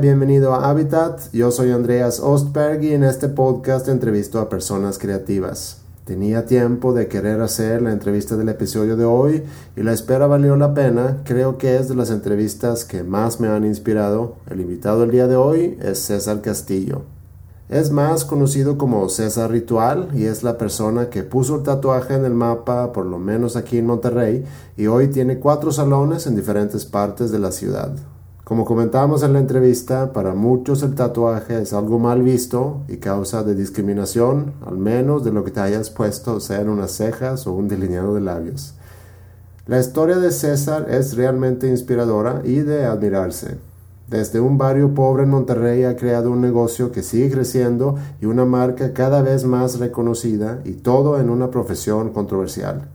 Bienvenido a Habitat. Yo soy Andreas Ostberg y en este podcast entrevisto a personas creativas. Tenía tiempo de querer hacer la entrevista del episodio de hoy y la espera valió la pena. Creo que es de las entrevistas que más me han inspirado. El invitado del día de hoy es César Castillo. Es más conocido como César Ritual y es la persona que puso el tatuaje en el mapa, por lo menos aquí en Monterrey, y hoy tiene cuatro salones en diferentes partes de la ciudad. Como comentábamos en la entrevista, para muchos el tatuaje es algo mal visto y causa de discriminación, al menos de lo que te hayas puesto, sea en unas cejas o un delineado de labios. La historia de César es realmente inspiradora y de admirarse. Desde un barrio pobre en Monterrey ha creado un negocio que sigue creciendo y una marca cada vez más reconocida y todo en una profesión controversial.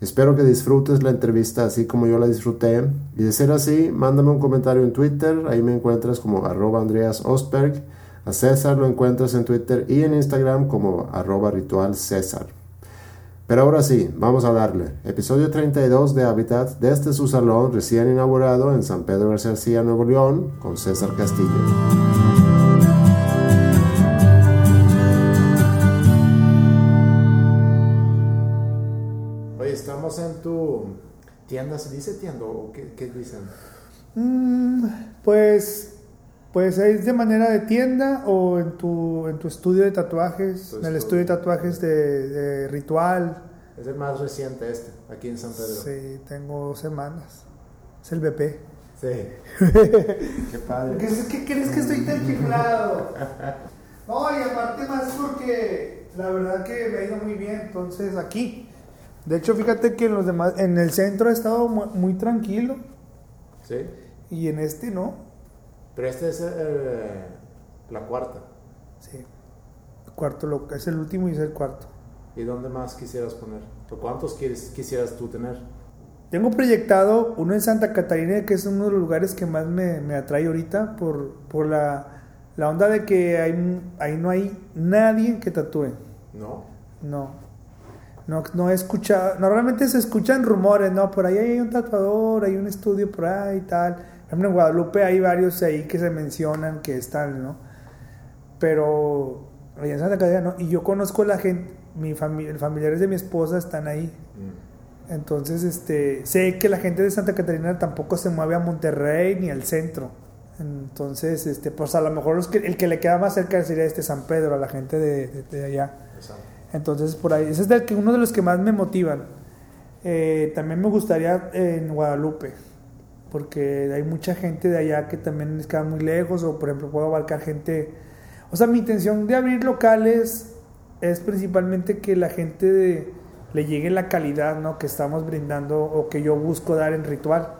Espero que disfrutes la entrevista así como yo la disfruté. Y de ser así, mándame un comentario en Twitter. Ahí me encuentras como arroba Andreas Ostberg. A César lo encuentras en Twitter y en Instagram como arroba ritual César. Pero ahora sí, vamos a darle. Episodio 32 de Habitat desde su salón recién inaugurado en San Pedro García, Nuevo León, con César Castillo. Estamos en tu tienda, ¿se dice tienda o qué, dicen? Mm, pues, pues es de manera de tienda o en tu, en tu estudio de tatuajes, en el estudio de tatuajes de, Ritual. Es el más reciente este, aquí en San Pedro. Sí, tengo dos semanas. Es el BP. Sí. Qué padre. ¿Qué, crees que estoy tan chiflado? No, y aparte más porque la verdad que me ha ido muy bien. Entonces aquí de hecho, fíjate que en los demás, en el centro ha estado muy, tranquilo. Sí. Y en este no. Pero este es eh, la cuarta. Sí. El cuarto es el último y es el cuarto. ¿Y dónde más quisieras poner? ¿O cuántos quisieras tú tener? Tengo proyectado uno en Santa Catarina, que es uno de los lugares que más me, me atrae ahorita por, por la, la, onda de que ahí, ahí no hay nadie que tatúe. No. No. No, no he escuchado, normalmente se escuchan rumores, ¿no? Por ahí hay un tatuador, hay un estudio por ahí y tal. Por ejemplo, en Guadalupe hay varios ahí que se mencionan que están, ¿no? Pero en Santa Catarina no. Y yo conozco a la gente, mi familia, familiares de mi esposa están ahí. Mm. Entonces, este, sé que la gente de Santa Catarina tampoco se mueve a Monterrey ni al centro. Entonces, este, pues a lo mejor el que le queda más cerca sería este San Pedro, a la gente de, de allá. Entonces, por ahí, ese es uno de los que más me motivan. Eh, también me gustaría en Guadalupe, porque hay mucha gente de allá que también les queda muy lejos, o por ejemplo, puedo abarcar gente. O sea, mi intención de abrir locales es principalmente que la gente le llegue la calidad ¿no? que estamos brindando o que yo busco dar en ritual.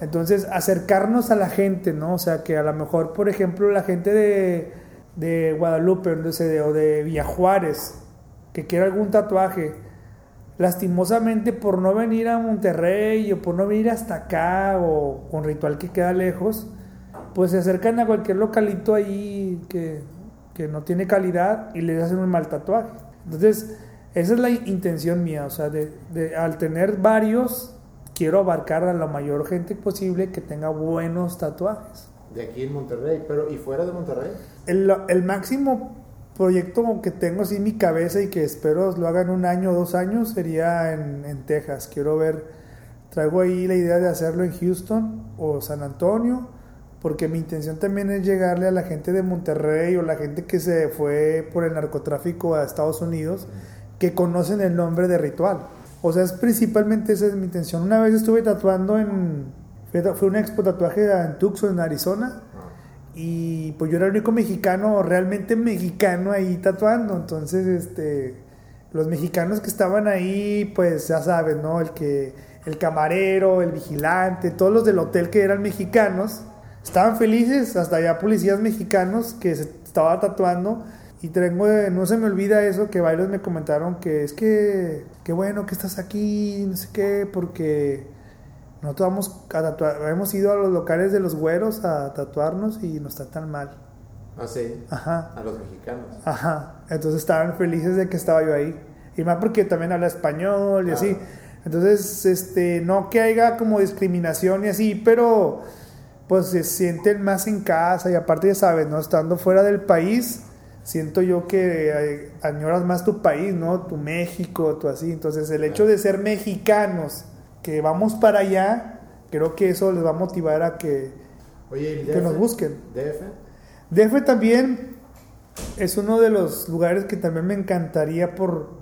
Entonces, acercarnos a la gente, ¿no? O sea, que a lo mejor, por ejemplo, la gente de, de Guadalupe o de Villajuárez, que quiera algún tatuaje, lastimosamente por no venir a Monterrey o por no venir hasta acá o con ritual que queda lejos, pues se acercan a cualquier localito ahí que, no tiene calidad y les hacen un mal tatuaje. Entonces, esa es la intención mía, o sea, de, al tener varios, quiero abarcar a la mayor gente posible que tenga buenos tatuajes. De aquí en Monterrey, pero ¿y fuera de Monterrey? El, el máximo proyecto que tengo así en mi cabeza y que espero lo hagan un año o dos años sería en, en, Texas. Quiero ver, traigo ahí la idea de hacerlo en Houston o San Antonio, porque mi intención también es llegarle a la gente de Monterrey o la gente que se fue por el narcotráfico a Estados Unidos, que conocen el nombre de Ritual. O sea, es principalmente esa es mi intención. Una vez estuve tatuando en, fue una expo tatuaje en Tucson, en Arizona y pues yo era el único mexicano, realmente mexicano ahí tatuando. Entonces, este, los mexicanos que estaban ahí, pues ya sabes, ¿no? El que, el camarero, el vigilante, todos los del hotel que eran mexicanos, estaban felices, hasta allá policías mexicanos que se estaba tatuando. Y tengo, no se me olvida eso, que varios me comentaron que es que, qué bueno que estás aquí, no sé qué, porque nosotros vamos a tatuar, hemos ido a los locales de los güeros a tatuarnos y nos tratan mal. Ah, sí. Ajá. A los mexicanos. Ajá. Entonces estaban felices de que estaba yo ahí. Y más porque también habla español y así. Entonces, este, no que haya como discriminación y así, pero pues se sienten más en casa y aparte ya sabes, ¿no? Estando fuera del país, siento yo que añoras más tu país, ¿no? Tu México, tu así. Entonces el hecho de ser mexicanos, que vamos para allá, creo que eso les va a motivar a que, que nos busquen. DF. DF también es uno de los lugares que también me encantaría por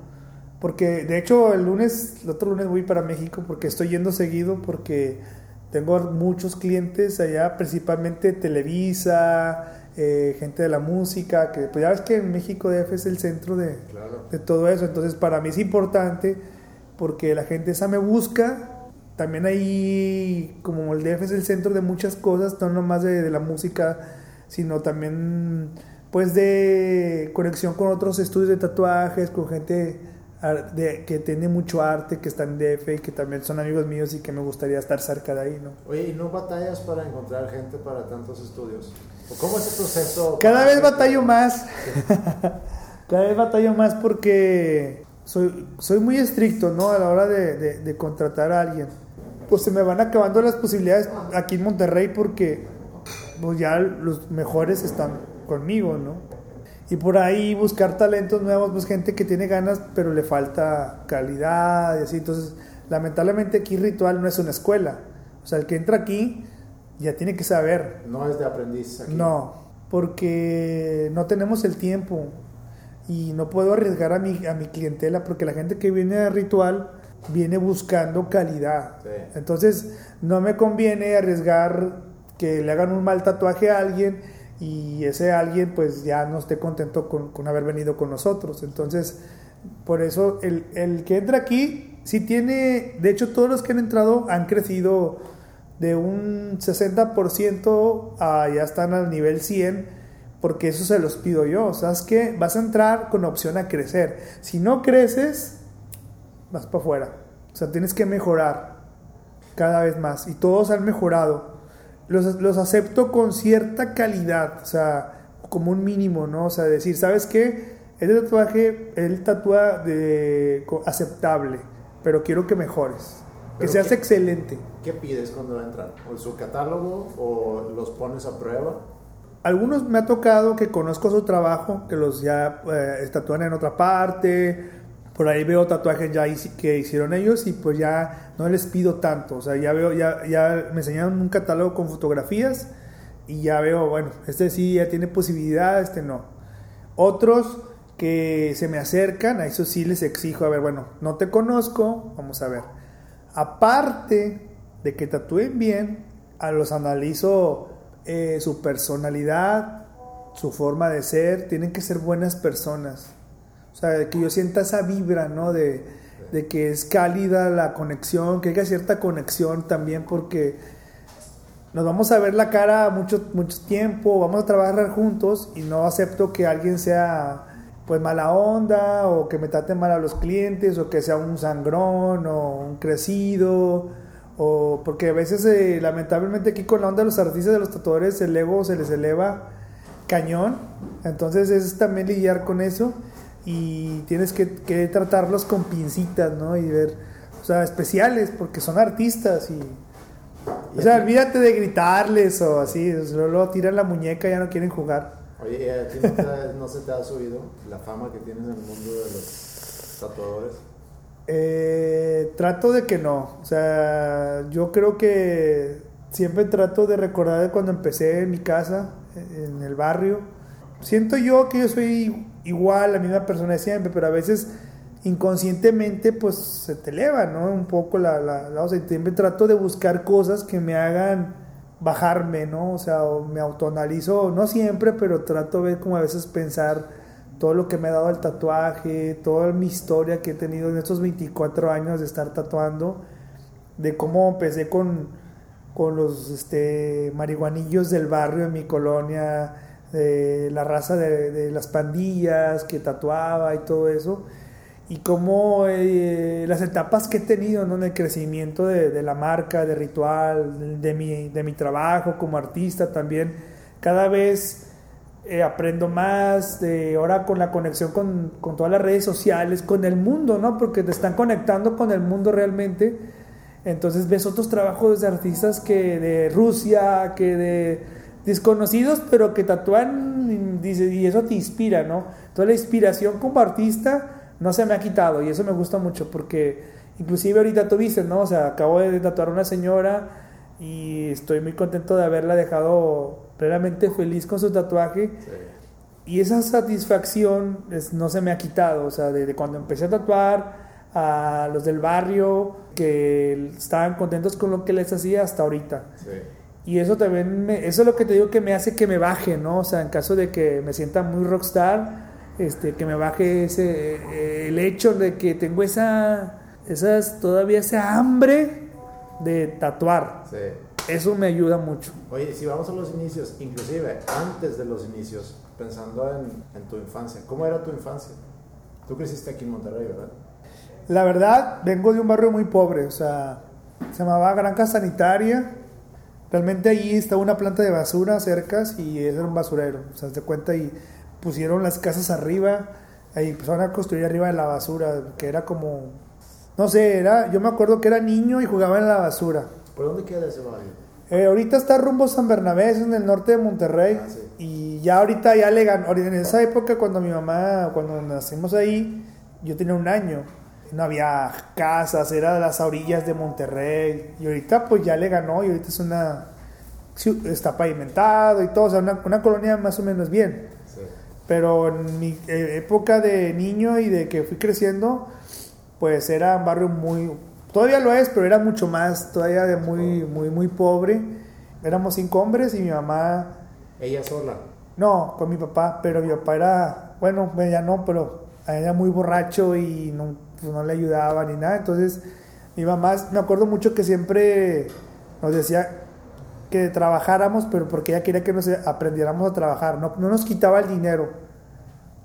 porque de hecho el lunes, el otro lunes voy para México porque estoy yendo seguido porque tengo muchos clientes allá, principalmente Televisa, eh, gente de la música, que pues ya ves que en México DF es el centro de, de todo eso, entonces para mí es importante porque la gente esa me busca, también ahí como el DF es el centro de muchas cosas, no nomás de, de la música, sino también pues de conexión con otros estudios de tatuajes, con gente de, que tiene mucho arte, que está en DF y que también son amigos míos y que me gustaría estar cerca de ahí, ¿no? Oye, ¿y no batallas para encontrar gente para tantos estudios? ¿Cómo es el proceso? Cada vez batallo más. Cada vez batallo más porque soy, soy muy estricto, ¿no? A la hora de, de contratar a alguien. Pues se me van acabando las posibilidades aquí en Monterrey porque pues ya los mejores están conmigo, ¿no? y por ahí buscar talentos nuevos, pues gente que tiene ganas, pero le falta calidad y así. Entonces, lamentablemente aquí Ritual no es una escuela. O sea, el que entra aquí ya tiene que saber. No es de aprendiz aquí. No, porque no tenemos el tiempo y no puedo arriesgar a mi, a mi clientela porque la gente que viene a Ritual viene buscando calidad. Entonces, no me conviene arriesgar que le hagan un mal tatuaje a alguien y ese alguien pues ya no esté contento con, haber venido con nosotros. Entonces, por eso el, el, que entra aquí, sí tiene, de hecho todos los que han entrado han crecido de un 60% a ya están al nivel 100, porque eso se los pido yo. ¿Sabes que Vas a entrar con opción a crecer. Si no creces, vas para afuera. O sea, tienes que mejorar cada vez más. Y todos han mejorado los, los acepto con cierta calidad, o sea, como un mínimo, ¿no? O sea, decir, ¿sabes qué? Este tatuaje, él tatúa de aceptable, pero quiero que mejores. Que seas excelente. ¿Qué pides cuando entran? ¿O su catálogo o los pones a prueba? Algunos me ha tocado que conozco su trabajo, que los ya eh, tatúan en otra parte, por ahí veo tatuajes ya que hicieron ellos y pues ya no les pido tanto. O sea, ya veo, ya, ya me enseñaron un catálogo con fotografías y ya veo, bueno, este sí ya tiene posibilidad, este no. Otros que se me acercan, a eso sí les exijo, a ver, bueno, no te conozco, vamos a ver. Aparte de que tatúen bien, a los analizo eh, su personalidad, su forma de ser, tienen que ser buenas personas o sea, que yo sienta esa vibra, ¿no? De, que es cálida la conexión, que haya cierta conexión también porque nos vamos a ver la cara mucho, mucho tiempo, vamos a trabajar juntos y no acepto que alguien sea pues mala onda o que me trate mal a los clientes o que sea un sangrón o un crecido o porque a veces eh, lamentablemente aquí con la onda de los artistas de los tatuadores el ego se les eleva cañón entonces es también lidiar con eso y tienes que, tratarlos con pincitas, ¿no? Y ver, o sea, especiales, porque son artistas y... O sea, olvídate de gritarles o así, luego tiran la muñeca y ya no quieren jugar. Oye, ¿a ti no, se te ha subido la fama que tienes en el mundo de los tatuadores? Eh, trato de que no. O sea, yo creo que siempre trato de recordar de cuando empecé en mi casa, en el barrio. Siento yo que yo soy igual, la misma persona de siempre, pero a veces inconscientemente pues se te eleva, ¿no? Un poco la, la, o sea, siempre trato de buscar cosas que me hagan bajarme, ¿no? O sea, me autoanalizo, no siempre, pero trato de ver como a veces pensar todo lo que me ha dado el tatuaje, toda mi historia que he tenido en estos 24 años de estar tatuando, de cómo empecé con, con los este, marihuanillos del barrio en mi colonia, de la raza de, las pandillas que tatuaba y todo eso, y cómo eh, las etapas que he tenido en el crecimiento de, la marca, de ritual, de mi, de mi trabajo como artista también, cada vez eh, aprendo más, de ahora con la conexión con, con, todas las redes sociales, con el mundo, ¿no? porque te están conectando con el mundo realmente Entonces ves otros trabajos de artistas que de Rusia, que de desconocidos, pero que tatúan dice, y eso te inspira, ¿no? Entonces la inspiración como artista no se me ha quitado y eso me gusta mucho porque inclusive ahorita tú viste, ¿no? O sea, acabo de tatuar a una señora y estoy muy contento de haberla dejado plenamente feliz con su tatuaje. Y esa satisfacción no se me ha quitado, o sea, desde cuando empecé a tatuar a los del barrio que estaban contentos con lo que les hacía hasta ahorita. Y eso también, eso es lo que te digo que me hace que me baje, ¿no? O sea, en caso de que me sienta muy rockstar, este, que me baje ese, eh, el hecho de que tengo esa, esas, todavía esa hambre de tatuar. Eso me ayuda mucho. Oye, si vamos a los inicios, inclusive antes de los inicios, pensando en, en tu infancia, ¿cómo era tu infancia? Tú creciste aquí en Monterrey, ¿verdad? La verdad, vengo de un barrio muy pobre, o sea, se llamaba Granja Sanitaria. Realmente allí estaba una planta de basura cerca y era un basurero, o sea, se cuenta y pusieron las casas arriba, ahí empezaron a construir arriba de la basura, que era como, no sé, era, yo me acuerdo que era niño y jugaba en la basura. ¿Por dónde queda ese barrio? Eh, ahorita está rumbo San Bernabé, es en el norte de Monterrey. Ah, y ya ahorita ya le ganó. En esa época, cuando mi mamá, cuando nacimos ahí, yo tenía un año. No había casas, era de las orillas de Monterrey. Y ahorita, pues ya le ganó. Y ahorita es una. Está pavimentado y todo. O sea, una, una colonia más o menos bien. Pero en mi eh, época de niño y de que fui creciendo, pues era un barrio muy... Todavía lo es, pero era mucho más, todavía de muy, muy, muy pobre. Éramos cinco hombres y mi mamá... ¿Ella sola? No, con mi papá, pero mi papá era, bueno, ya no, pero era muy borracho y no, pues no le ayudaba ni nada. Entonces, mi mamá, me acuerdo mucho que siempre nos decía, que trabajáramos, pero porque ella quería que nos aprendiéramos a trabajar. No, no nos quitaba el dinero,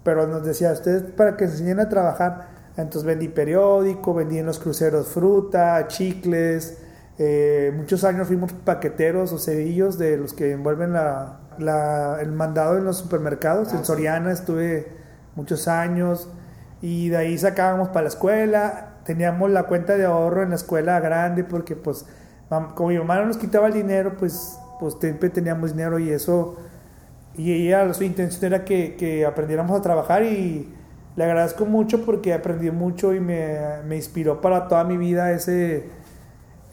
pero nos decía, ustedes para que se enseñen a trabajar. Entonces vendí periódico, vendí en los cruceros fruta, chicles. Eh, muchos años fuimos paqueteros o cerillos de los que envuelven la, el mandado en los supermercados. en ah, Soriana estuve muchos años y de ahí sacábamos para la escuela. Teníamos la cuenta de ahorro en la escuela grande porque pues como mi mamá no nos quitaba el dinero, pues, pues siempre teníamos dinero y eso, y ella, su intención era que, que aprendiéramos a trabajar y le agradezco mucho porque aprendí mucho y me, me inspiró para toda mi vida ese,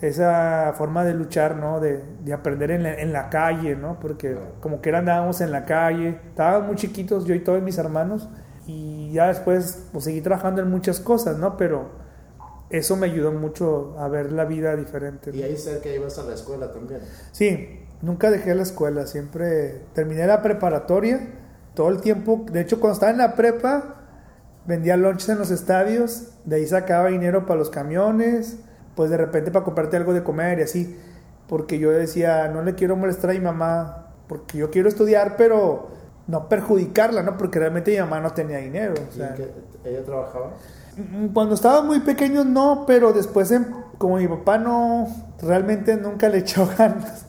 esa forma de luchar, ¿no? De, de aprender en la, en la, calle, ¿no? Porque como que andábamos en la calle, estábamos muy chiquitos, yo y todos mis hermanos, y ya después pues seguí trabajando en muchas cosas, ¿no? Pero eso me ayudó mucho a ver la vida diferente. Y ahí cerca ibas a la escuela también. Sí, nunca dejé la escuela, siempre terminé la preparatoria, todo el tiempo, de hecho cuando estaba en la prepa, vendía lunches en los estadios, de ahí sacaba dinero para los camiones, pues de repente para comprarte algo de comer y así, porque yo decía, no le quiero molestar a mi mamá, porque yo quiero estudiar, pero no perjudicarla, ¿no? Porque realmente mi mamá no tenía dinero. ¿Ella trabajaba? Mm, cuando estaba muy pequeño no, pero después em, como mi papá no, realmente nunca le echó ganas,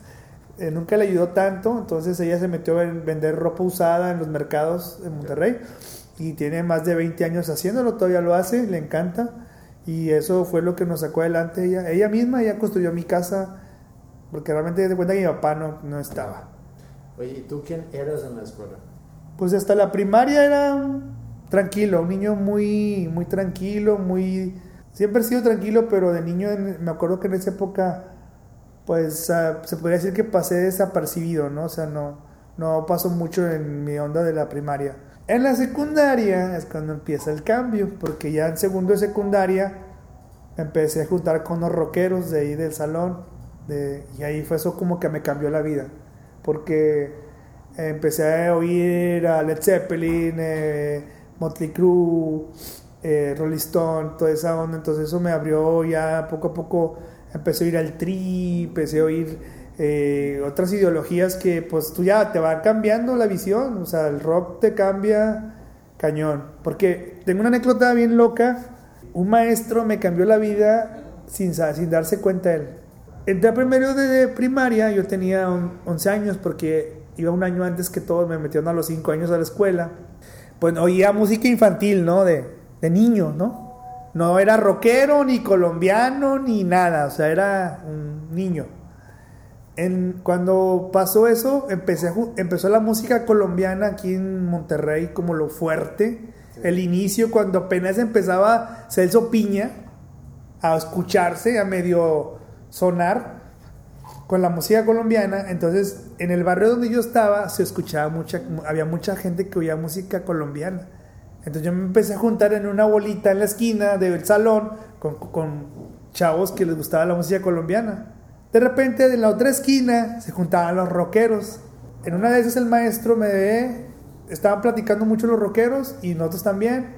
eh, nunca le ayudó tanto, entonces ella se metió a vender ropa usada en los mercados de Monterrey y tiene más de 20 años haciéndolo, todavía lo hace, le encanta y eso fue lo que nos sacó adelante ella. Ella misma ya construyó mi casa porque realmente de cuenta que mi papá no, no estaba. Oye, ¿y tú quién eras en la escuela? Pues hasta la primaria era tranquilo, un niño muy, muy tranquilo, muy... Siempre he sido tranquilo, pero de niño me acuerdo que en esa época, pues ah, se podría decir que pasé desapercibido, ¿no? O sea, no, no pasó mucho en mi onda de la primaria. En la secundaria es cuando empieza el cambio, porque ya en segundo de secundaria empecé a juntar con los rockeros de ahí del salón, de, y ahí fue eso como que me cambió la vida, porque empecé a oír a Led Zeppelin, eh, Motley Crue, eh, Rolling Stone, toda esa onda. Entonces eso me abrió ya poco a poco. Empecé a ir al tri, empecé a oír eh, otras ideologías que pues tú ya te va cambiando la visión. O sea, el rock te cambia cañón. Porque tengo una anécdota bien loca. Un maestro me cambió la vida sin, sin darse cuenta él. Entré a primero de primaria, yo tenía 11 años porque iba un año antes que todos, me metieron a los 5 años a la escuela pues oía música infantil, ¿no? De, de niño, ¿no? No era rockero, ni colombiano, ni nada. O sea, era un niño. En, cuando pasó eso, empecé, empezó la música colombiana aquí en Monterrey como lo fuerte. El inicio, cuando apenas empezaba Celso Piña a escucharse, a medio sonar con la música colombiana. Entonces, en el barrio donde yo estaba, se escuchaba mucha, había mucha gente que oía música colombiana. Entonces yo me empecé a juntar en una bolita en la esquina del salón con, chavos que les gustaba la música colombiana. De repente, en la otra esquina, se juntaban los rockeros. En una de esas el maestro me ve, estaban platicando mucho los rockeros y nosotros también.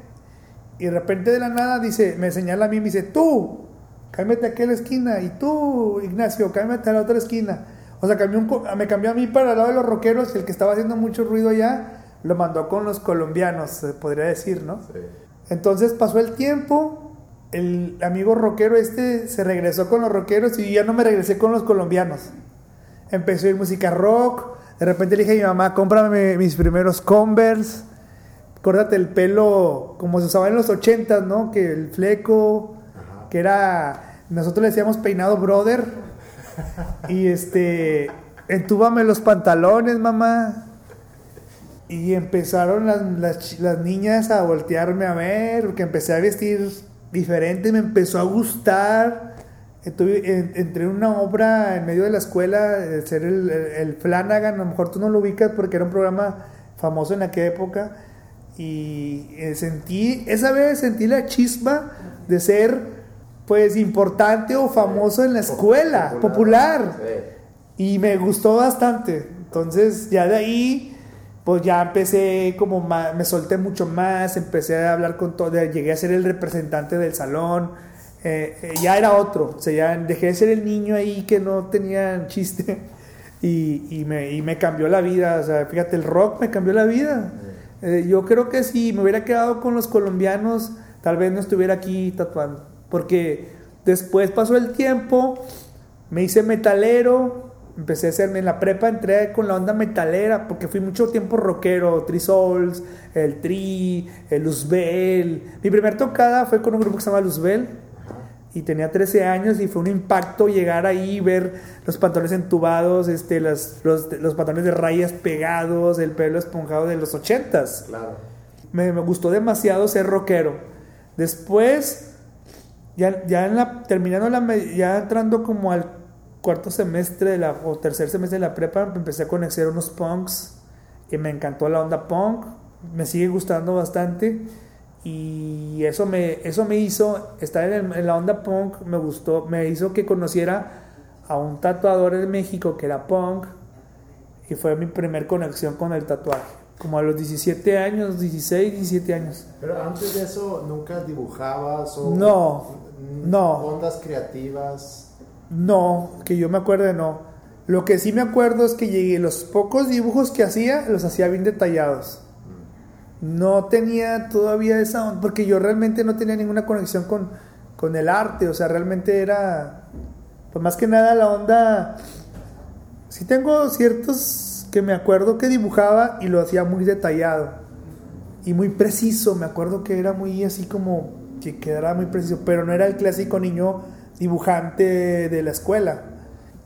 Y de repente de la nada dice, me señala a mí y me dice, tú, cámbiate a aquella esquina. Y tú, Ignacio, cámbiate a la otra esquina. O sea, cambió me cambió a mí para el lado de los rockeros y el que estaba haciendo mucho ruido allá lo mandó con los colombianos, se podría decir, ¿no? Sí. Entonces pasó el tiempo, el amigo rockero este se regresó con los rockeros y ya no me regresé con los colombianos. Empezó a ir música rock, de repente le dije a mi mamá, cómprame mis primeros Converse, córtate el pelo como se usaba en los ochentas, ¿no? Que el fleco, que era, nosotros le decíamos peinado brother, y este, entúbame los pantalones, mamá, y empezaron las, las, niñas a voltearme a ver, porque empecé a vestir diferente, me empezó a gustar. Estuve, entré en una obra en medio de la escuela, ser el, el, Flanagan, a lo mejor tú no lo ubicas porque era un programa famoso en aquella época. Y eh, sentí, esa vez sentí la chispa de ser pues importante o famoso en la escuela, popular. Y me gustó bastante. Entonces ya de ahí pues ya empecé como me solté mucho más, empecé a hablar con todo, llegué a ser el representante del salón, eh, eh, ya era otro, o sea, ya dejé de ser el niño ahí que no tenía chiste y, y, me, y me, cambió la vida, o sea, fíjate, el rock me cambió la vida. Eh, yo creo que si me hubiera quedado con los colombianos, tal vez no estuviera aquí tatuando, porque después pasó el tiempo, me hice metalero, empecé a hacerme en la prepa, entré con la onda metalera, porque fui mucho tiempo rockero, Tri Souls, el Tri, el Luzbel. Mi primer tocada fue con un grupo que se llama Luzbel, y tenía 13 años y fue un impacto llegar ahí y ver los pantalones entubados, este, los, los, pantalones de rayas pegados, el pelo esponjado de los 80s. Claro. Me, me, gustó demasiado ser rockero. Después, ya, ya en la, terminando la, ya entrando como al cuarto semestre de la, o tercer semestre de la prepa empecé a conocer unos punks y me encantó la onda punk, me sigue gustando bastante y eso me, eso me hizo, estar en, la onda punk me gustó, me hizo que conociera a un tatuador en México que era punk y fue mi primer conexión con el tatuaje. Como a los 17 años, 16, 17 años. Pero antes de eso, ¿nunca dibujabas o no, no. ondas creativas? No, que yo me acuerde, no. Lo que sí me acuerdo es que llegué, los pocos dibujos que hacía, los hacía bien detallados. No tenía todavía esa porque yo realmente no tenía ninguna conexión con, con el arte, o sea, realmente era, pues más que nada la onda, sí tengo ciertos que me acuerdo que dibujaba y lo hacía muy detallado y muy preciso, me acuerdo que era muy así como que quedara muy preciso, pero no era el clásico niño dibujante de la escuela.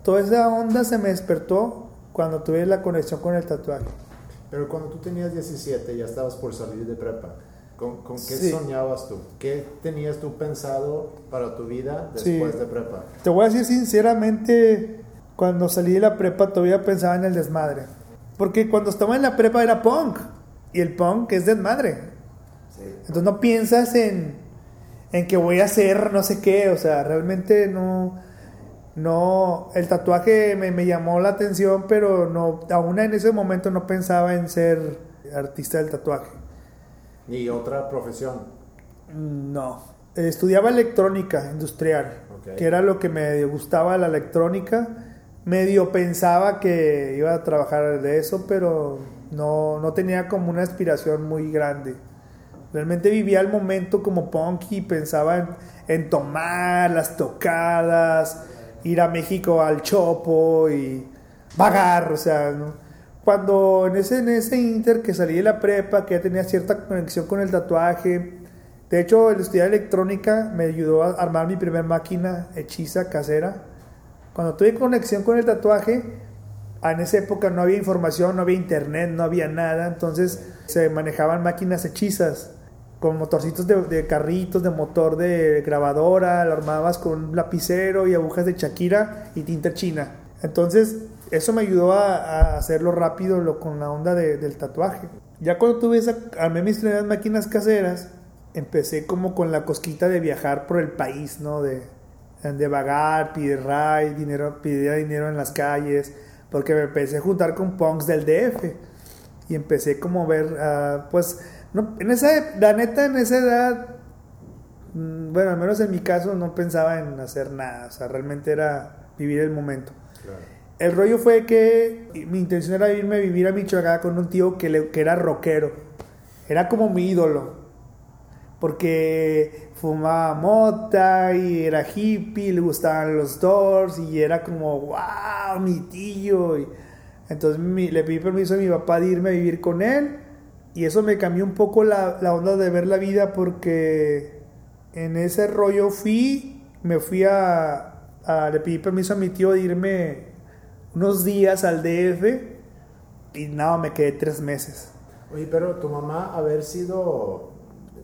Toda esa onda se me despertó cuando tuve la conexión con el tatuaje. Pero cuando tú tenías 17, ya estabas por salir de prepa. ¿Con, con qué soñabas tú? ¿Qué tenías tú pensado para tu vida después de prepa? Te voy a decir sinceramente, cuando salí de la prepa todavía pensaba en el desmadre. Porque cuando estaba en la prepa era punk. Y el punk es desmadre. Entonces no piensas en, en que voy a hacer no sé qué, o sea, realmente no, no, el tatuaje me, llamó la atención, pero no, aún en ese momento no pensaba en ser artista del tatuaje. ¿Ni otra profesión? No, estudiaba electrónica industrial, que era lo que me gustaba la electrónica. Medio pensaba que iba a trabajar de eso, pero no, no tenía como una aspiración muy grande. Realmente vivía el momento como punk y pensaba en, tomar las tocadas, ir a México al Chopo y vagar, o sea, Cuando en ese, en ese inter que salí de la prepa, que ya tenía cierta conexión con el tatuaje, De hecho, el estudiar electrónica me ayudó a armar mi primera máquina hechiza casera. Cuando tuve conexión con el tatuaje, en esa época no había información, no había internet, no había nada, entonces se manejaban máquinas hechizas con motorcitos de, carritos, de motor de grabadora, la armabas con un lapicero y agujas de Shakira y tinta china. Entonces, eso me ayudó a, hacerlo rápido lo, con la onda del tatuaje. Ya cuando tuve esa, armé mis primeras máquinas caseras, empecé como con la cosquita de viajar por el país, ¿no? De, de vagar, pedir ride, dinero, pedir dinero en las calles, porque me empecé a juntar con punks del DF y empecé como a ver, uh, pues, no, en esa, la neta, en esa edad, mm, bueno, al menos en mi caso no pensaba en hacer nada, o sea, realmente era vivir el momento. El rollo fue que mi intención era irme a vivir a Michoacán con un tío que, le, que era rockero, era como mi ídolo porque fumaba mota y era hippie, le gustaban los Doors y era como, wow, mi tío. entonces le pedí permiso a mi papá de irme a vivir con él y eso me cambió un poco la, onda de ver la vida porque en ese rollo fui, me fui a, le pedí permiso a mi tío de irme unos días al DF y nada, me quedé tres meses. Oye, pero tu mamá haber sido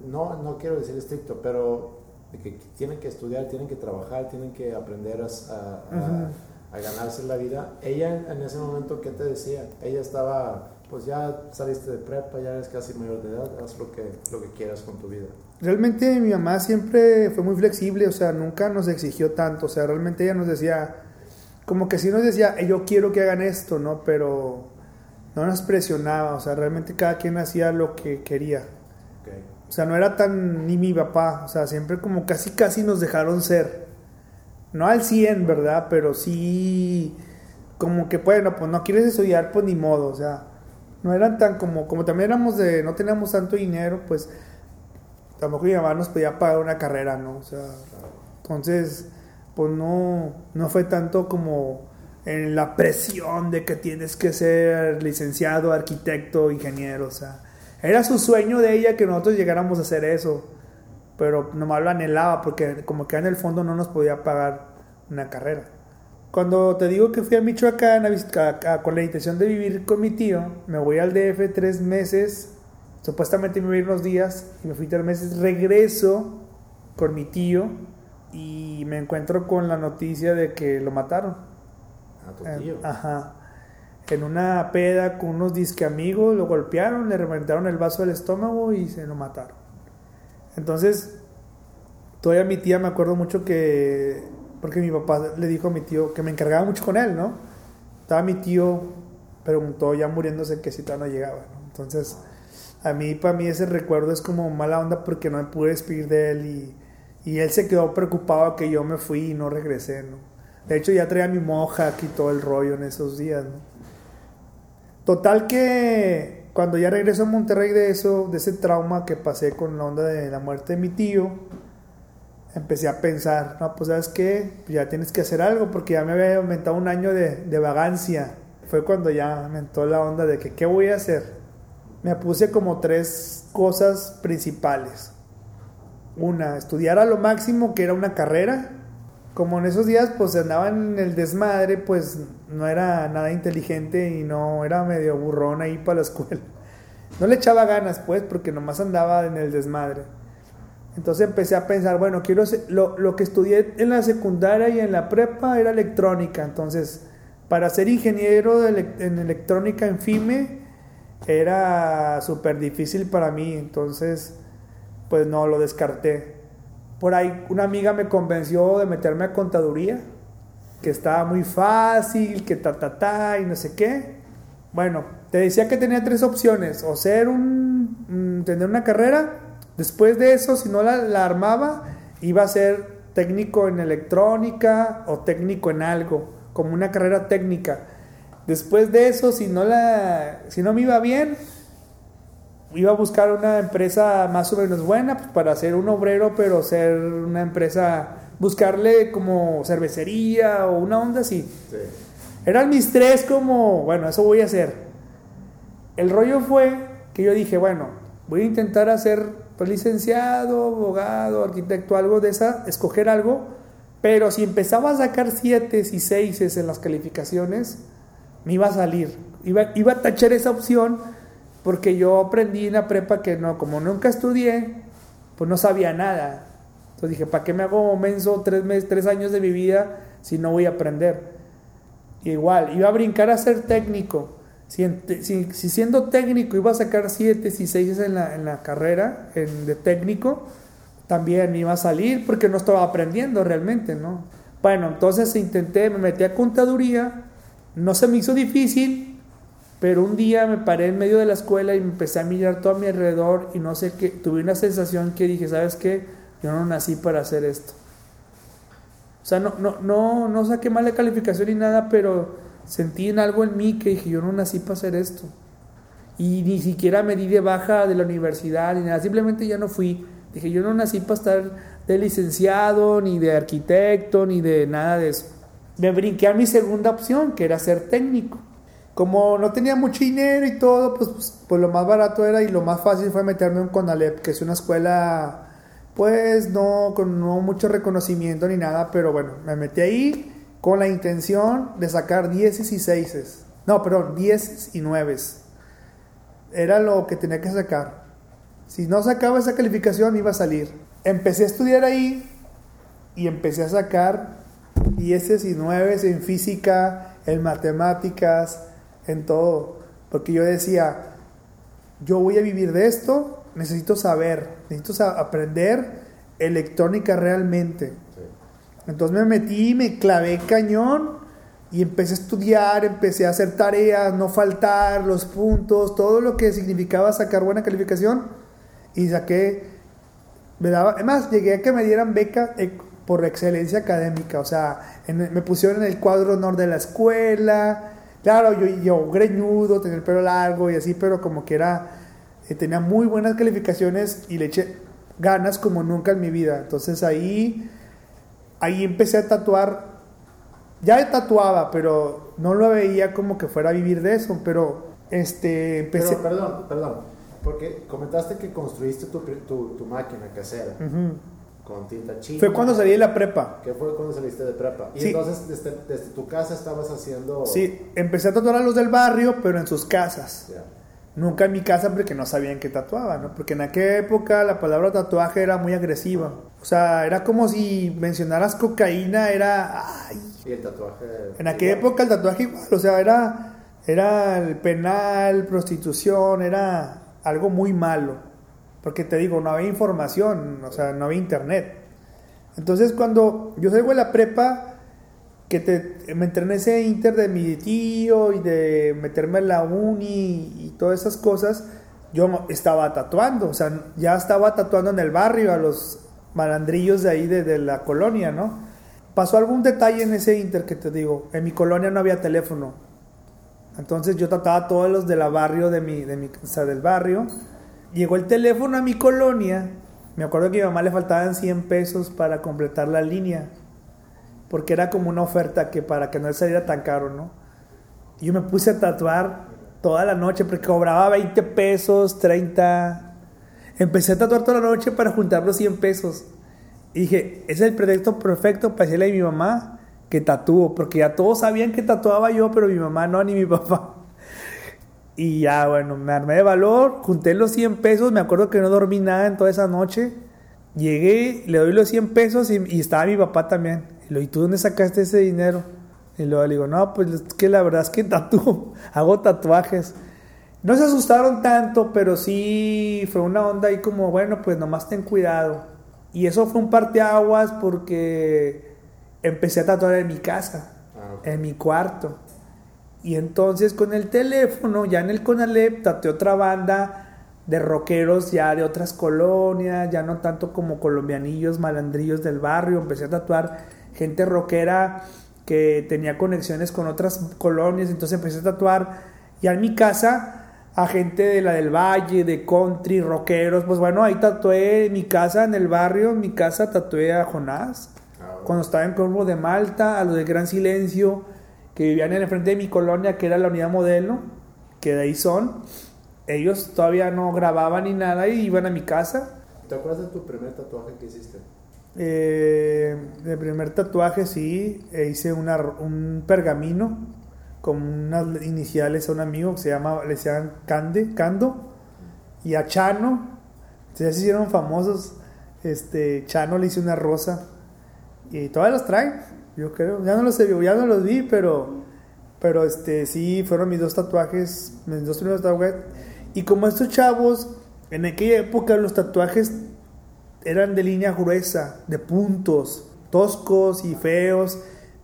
no, no quiero decir estricto, pero de que tienen que estudiar, tienen que trabajar, tienen que aprender a, ganarse la vida. Ella en ese momento, ¿qué te decía? Ella estaba, pues ya saliste de prepa, ya eres casi mayor de edad, haz lo que, lo que quieras con tu vida. Realmente mi mamá siempre fue muy flexible, o sea, nunca nos exigió tanto, o sea, realmente ella nos decía, como que sí nos decía, yo quiero que hagan esto, ¿no? Pero no nos presionaba, o sea, realmente cada quien hacía lo que quería. O sea, no era tan ni mi papá, o sea, siempre como casi casi nos dejaron ser. No al 100, ¿verdad? Pero sí como que bueno, pues no quieres estudiar, pues ni modo, o sea, no eran tan como como también éramos de no teníamos tanto dinero, pues tampoco mi nos podía pagar una carrera, ¿no? O sea, entonces pues no no fue tanto como en la presión de que tienes que ser licenciado, arquitecto, ingeniero, o sea, era su sueño de ella que nosotros llegáramos a hacer eso. Pero nomás lo anhelaba porque como que en el fondo no nos podía pagar una carrera. Cuando te digo que fui a Michoacán a, con la intención de vivir con mi tío, me voy al DF tres meses, supuestamente me voy a ir unos días, y me fui tres meses, regreso con mi tío y me encuentro con la noticia de que lo mataron. A tu tío. ajá en una peda con unos disque amigos, lo golpearon, le reventaron el vaso del estómago y se lo mataron. Entonces, todavía mi tía me acuerdo mucho que, porque mi papá le dijo a mi tío que me encargaba mucho con él, ¿no? Estaba mi tío, preguntó ya muriéndose que si todavía no llegaba, ¿no? Entonces, a mí, para mí ese recuerdo es como mala onda porque no me pude despedir de él y, él se quedó preocupado que yo me fui y no regresé, ¿no? De hecho, ya traía mi moja aquí todo el rollo en esos días, ¿no? Total que cuando ya regreso a Monterrey de eso, de ese trauma que pasé con la onda de la muerte de mi tío, empecé a pensar, no, pues sabes qué, ya tienes que hacer algo porque ya me había aumentado un año de, vagancia. Fue cuando ya aumentó la onda de que, ¿qué voy a hacer? Me puse como tres cosas principales. Una, estudiar a lo máximo, que era una carrera, como en esos días pues andaba en el desmadre, pues no era nada inteligente y no era medio burrón ahí para la escuela. No le echaba ganas pues porque nomás andaba en el desmadre. Entonces empecé a pensar, bueno, quiero lo, lo que estudié en la secundaria y en la prepa era electrónica. Entonces, para ser ingeniero en electrónica en FIME era súper difícil para mí. Entonces, pues no, lo descarté. Por ahí una amiga me convenció de meterme a contaduría, que estaba muy fácil, que ta, ta, ta, y no sé qué. Bueno, te decía que tenía tres opciones, o ser un, mm, tener una carrera, después de eso, si no la, la armaba, iba a ser técnico en electrónica o técnico en algo, como una carrera técnica. Después de eso, si no, la, si no me iba bien, iba a buscar una empresa más o menos buena pues, para ser un obrero, pero ser una empresa, buscarle como cervecería o una onda así. Eran mis tres como, bueno, eso voy a hacer. El rollo fue que yo dije, bueno, voy a intentar hacer pues licenciado, abogado, arquitecto, algo de esa, escoger algo, pero si empezaba a sacar 7 y 6 en las calificaciones, me iba a salir, iba, iba a tachar esa opción porque yo aprendí en la prepa que no, como nunca estudié, pues no sabía nada. Entonces dije, ¿para qué me hago menso tres, meses, tres años de mi vida si no voy a aprender? igual, iba a brincar a ser técnico. Si, siendo técnico iba a sacar siete y seis en la, en la carrera en, de técnico, también iba a salir porque no estaba aprendiendo realmente, ¿no? Bueno, entonces intenté, me metí a contaduría, no se me hizo difícil, pero un día me paré en medio de la escuela y me empecé a mirar todo a mi alrededor y no sé qué, tuve una sensación que dije, ¿sabes qué? Yo no nací para hacer esto. O sea, no, no, no, no saqué mala calificación ni nada, pero sentí en algo en mí que dije, yo no nací para hacer esto. Y ni siquiera me di de baja de la universidad ni nada, simplemente ya no fui. Dije, yo no nací para estar de licenciado, ni de arquitecto, ni de nada de eso. Me brinqué a mi segunda opción, que era ser técnico como no tenía mucho dinero y todo, pues, pues, pues, lo más barato era y lo más fácil fue meterme en Conalep, que es una escuela, pues no con no mucho reconocimiento ni nada, pero bueno, me metí ahí con la intención de sacar 10 y 6. No, perdón, 10 y 9. Era lo que tenía que sacar. Si no sacaba esa calificación, iba a salir. Empecé a estudiar ahí y empecé a sacar 10 y 9 en física, en matemáticas, en todo, porque yo decía, yo voy a vivir de esto, necesito saber, necesito aprender electrónica realmente. Entonces me metí, me clavé cañón y empecé a estudiar, empecé a hacer tareas, no faltar, los puntos, todo lo que significaba sacar buena calificación y saqué, me daba, además llegué a que me dieran beca eh, por excelencia académica, o sea, me pusieron en el cuadro honor de la escuela, Claro, yo, yo greñudo, tenía el pelo largo y así, pero como que era, eh, tenía muy buenas calificaciones y le eché ganas como nunca en mi vida. Entonces ahí, ahí empecé a tatuar. Ya tatuaba, pero no lo veía como que fuera a vivir de eso, pero este, empecé... perdón, perdón, porque comentaste que construiste tu, tu, máquina casera con tinta china. Fue cuando salí de la prepa. ¿Qué fue cuando saliste de prepa? Y entonces desde, tu casa estabas haciendo... Sí, empecé a tatuar a los del barrio, pero en sus casas. Nunca en mi casa porque no sabían que tatuaba, ¿no? Porque en aquella época la palabra tatuaje era muy agresiva. O sea, era como si mencionaras cocaína, era... Ay. Y el tatuaje... En aquella época el tatuaje igual, o sea, era, era el penal, prostitución, era algo muy malo. Porque te digo, no había información, o sea, no había internet. Entonces cuando yo salgo de la prepa, que te, me entré en ese inter de mi tío y de meterme en la uni y todas esas cosas, yo estaba tatuando, o sea, ya estaba tatuando en el barrio a los malandrillos de ahí de, la colonia, ¿no? Pasó algún detalle en ese inter que te digo, en mi colonia no había teléfono. Entonces yo trataba a todos los de la barrio de mi, de mi, o sea, del barrio llegó el teléfono a mi colonia. Me acuerdo que a mi mamá le faltaban 100 pesos para completar la línea. Porque era como una oferta que para que no saliera tan caro, ¿no? Y yo me puse a tatuar toda la noche porque cobraba 20 pesos, 30. Empecé a tatuar toda la noche para juntar los 100 pesos. Y dije, es el pretexto perfecto para decirle a mi mamá que tatúo. Porque ya todos sabían que tatuaba yo, pero mi mamá no, ni mi papá. Y ya, bueno, me armé de valor, junté los 100 pesos, me acuerdo que no dormí nada en toda esa noche. Llegué, le doy los 100 pesos y, estaba mi papá también. Y le ¿y tú dónde sacaste ese dinero? Y luego le digo, no, pues es que la verdad es que tatúo, hago tatuajes. No se asustaron tanto, pero sí fue una onda ahí como, bueno, pues nomás ten cuidado. Y eso fue un parteaguas porque empecé a tatuar en mi casa, ah, en mi cuarto. Y entonces con el teléfono, ya en el Conalep, tatué otra banda de rockeros ya de otras colonias, ya no tanto como colombianillos, malandrillos del barrio. Empecé a tatuar gente rockera que tenía conexiones con otras colonias, entonces empecé a tatuar ya en mi casa a gente de la del valle, de country, rockeros. Pues bueno, ahí tatué en mi casa, en el barrio, en mi casa tatué a Jonás. Ah, Cuando estaba en Corvo de Malta, a los de Gran Silencio que vivían en el frente de mi colonia, que era la unidad modelo, que de ahí son. Ellos todavía no grababan ni nada y iban a mi casa. ¿Te acuerdas de tu primer tatuaje que hiciste? Eh, el primer tatuaje sí, e hice una, un pergamino con unas iniciales a un amigo que se llama, le decían Cande, Cando, y a Chano, se hicieron famosos, este, Chano le hice una rosa, y todas las traen, yo creo, ya no los, ya no los vi, pero, pero este, sí, fueron mis dos tatuajes, mis dos primeros tatuajes, y como estos chavos, en aquella época los tatuajes eran de línea gruesa, de puntos, toscos y feos.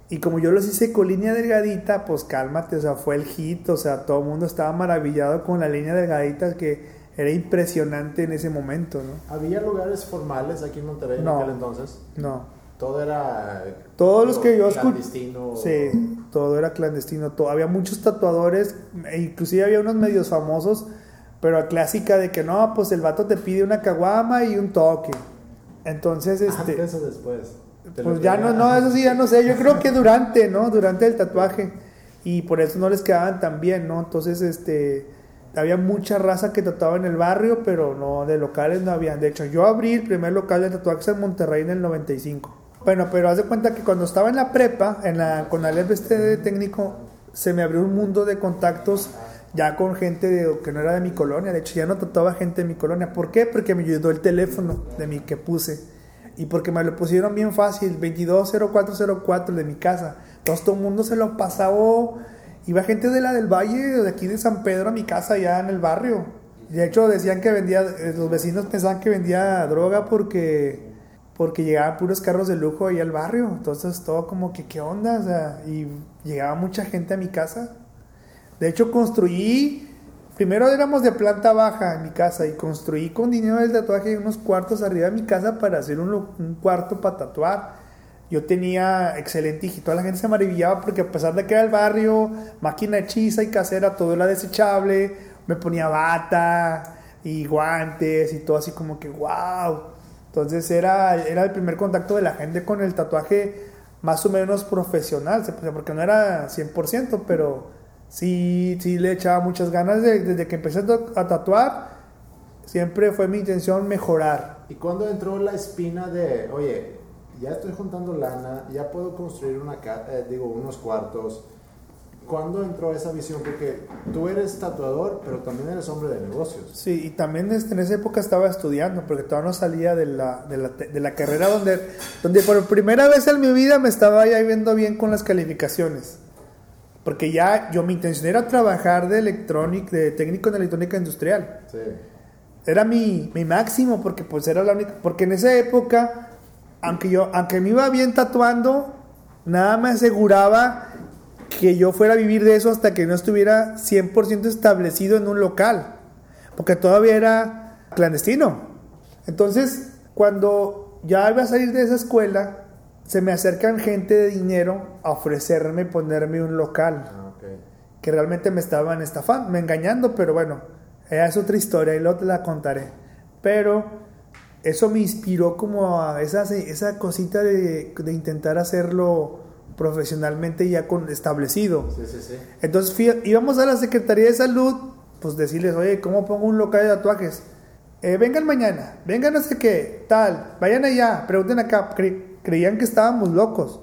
Y como yo los hice con línea delgadita, pues cálmate, o sea, fue el hit, o sea, todo el mundo estaba maravillado con la línea delgadita que era impresionante en ese momento, ¿no? ¿Había lugares formales aquí en Monterrey no, en aquel entonces? No. Todo era... Todos los que yo escuché... Sí, todo era clandestino. Todo. Había muchos tatuadores, e inclusive había unos medios famosos pero clásica de que no, pues el vato te pide una caguama y un toque. Entonces, este. eso después. Pues ya no, no, eso sí, ya no sé. Yo creo que durante, ¿no? Durante el tatuaje. Y por eso no les quedaban tan bien, ¿no? Entonces, este. Había mucha raza que tatuaba en el barrio, pero no, de locales no había. De hecho, yo abrí el primer local de tatuajes en Monterrey en el 95. Bueno, pero haz de cuenta que cuando estaba en la prepa, en la, con el este técnico, se me abrió un mundo de contactos ya con gente de, que no era de mi colonia. De hecho, ya no trataba gente de mi colonia. ¿Por qué? Porque me ayudó el teléfono de mi que puse. Y porque me lo pusieron bien fácil, 220404 de mi casa. Entonces todo el mundo se lo pasaba. Iba gente de la del Valle, de aquí de San Pedro a mi casa, ya en el barrio. De hecho, decían que vendía, eh, los vecinos pensaban que vendía droga porque, porque llegaban puros carros de lujo ahí al barrio. Entonces todo como que, ¿qué onda? Y llegaba mucha gente a mi casa de hecho, construí, primero éramos de planta baja en mi casa y construí con dinero del tatuaje unos cuartos arriba de mi casa para hacer un, cuarto para tatuar. Yo tenía excelente y toda la gente se maravillaba porque a pesar de que era el barrio, máquina hechiza y casera, todo era desechable, me ponía bata y guantes y todo así como que wow. Entonces era, era el primer contacto de la gente con el tatuaje más o menos profesional, porque no era 100%, pero sí, sí le echaba muchas ganas desde que empecé a tatuar. Siempre fue mi intención mejorar. ¿Y cuando entró la espina de, oye, ya estoy juntando lana, ya puedo construir una eh, digo, unos cuartos? ¿Cuándo entró esa visión? Porque tú eres tatuador, pero también eres hombre de negocios. Sí, y también este, en esa época estaba estudiando, porque todavía no salía de la, de la, de la carrera donde, donde por primera vez en mi vida me estaba ya viendo bien con las calificaciones. Porque ya yo mi intención era trabajar de electrónica, de técnico en electrónica industrial. Sí. Era mi, mi, máximo porque pues era la única, porque en esa época, aunque yo, aunque me iba bien tatuando, nada me aseguraba que yo fuera a vivir de eso hasta que no estuviera 100% establecido en un local, porque todavía era clandestino. Entonces, cuando ya iba a salir de esa escuela, se me acercan gente de dinero a ofrecerme ponerme un local. Ah, que realmente me estaban estafando, me engañando, pero bueno, es otra historia y luego te la contaré. Pero eso me inspiró como a esa, esa cosita de, de intentar hacerlo profesionalmente ya con, establecido. Sí, sí, sí. Entonces íbamos a la Secretaría de Salud, pues decirles, oye, ¿cómo pongo un local de tatuajes? Eh, vengan mañana, vengan no sé qué, tal, vayan allá, pregunten acá creían que estábamos locos,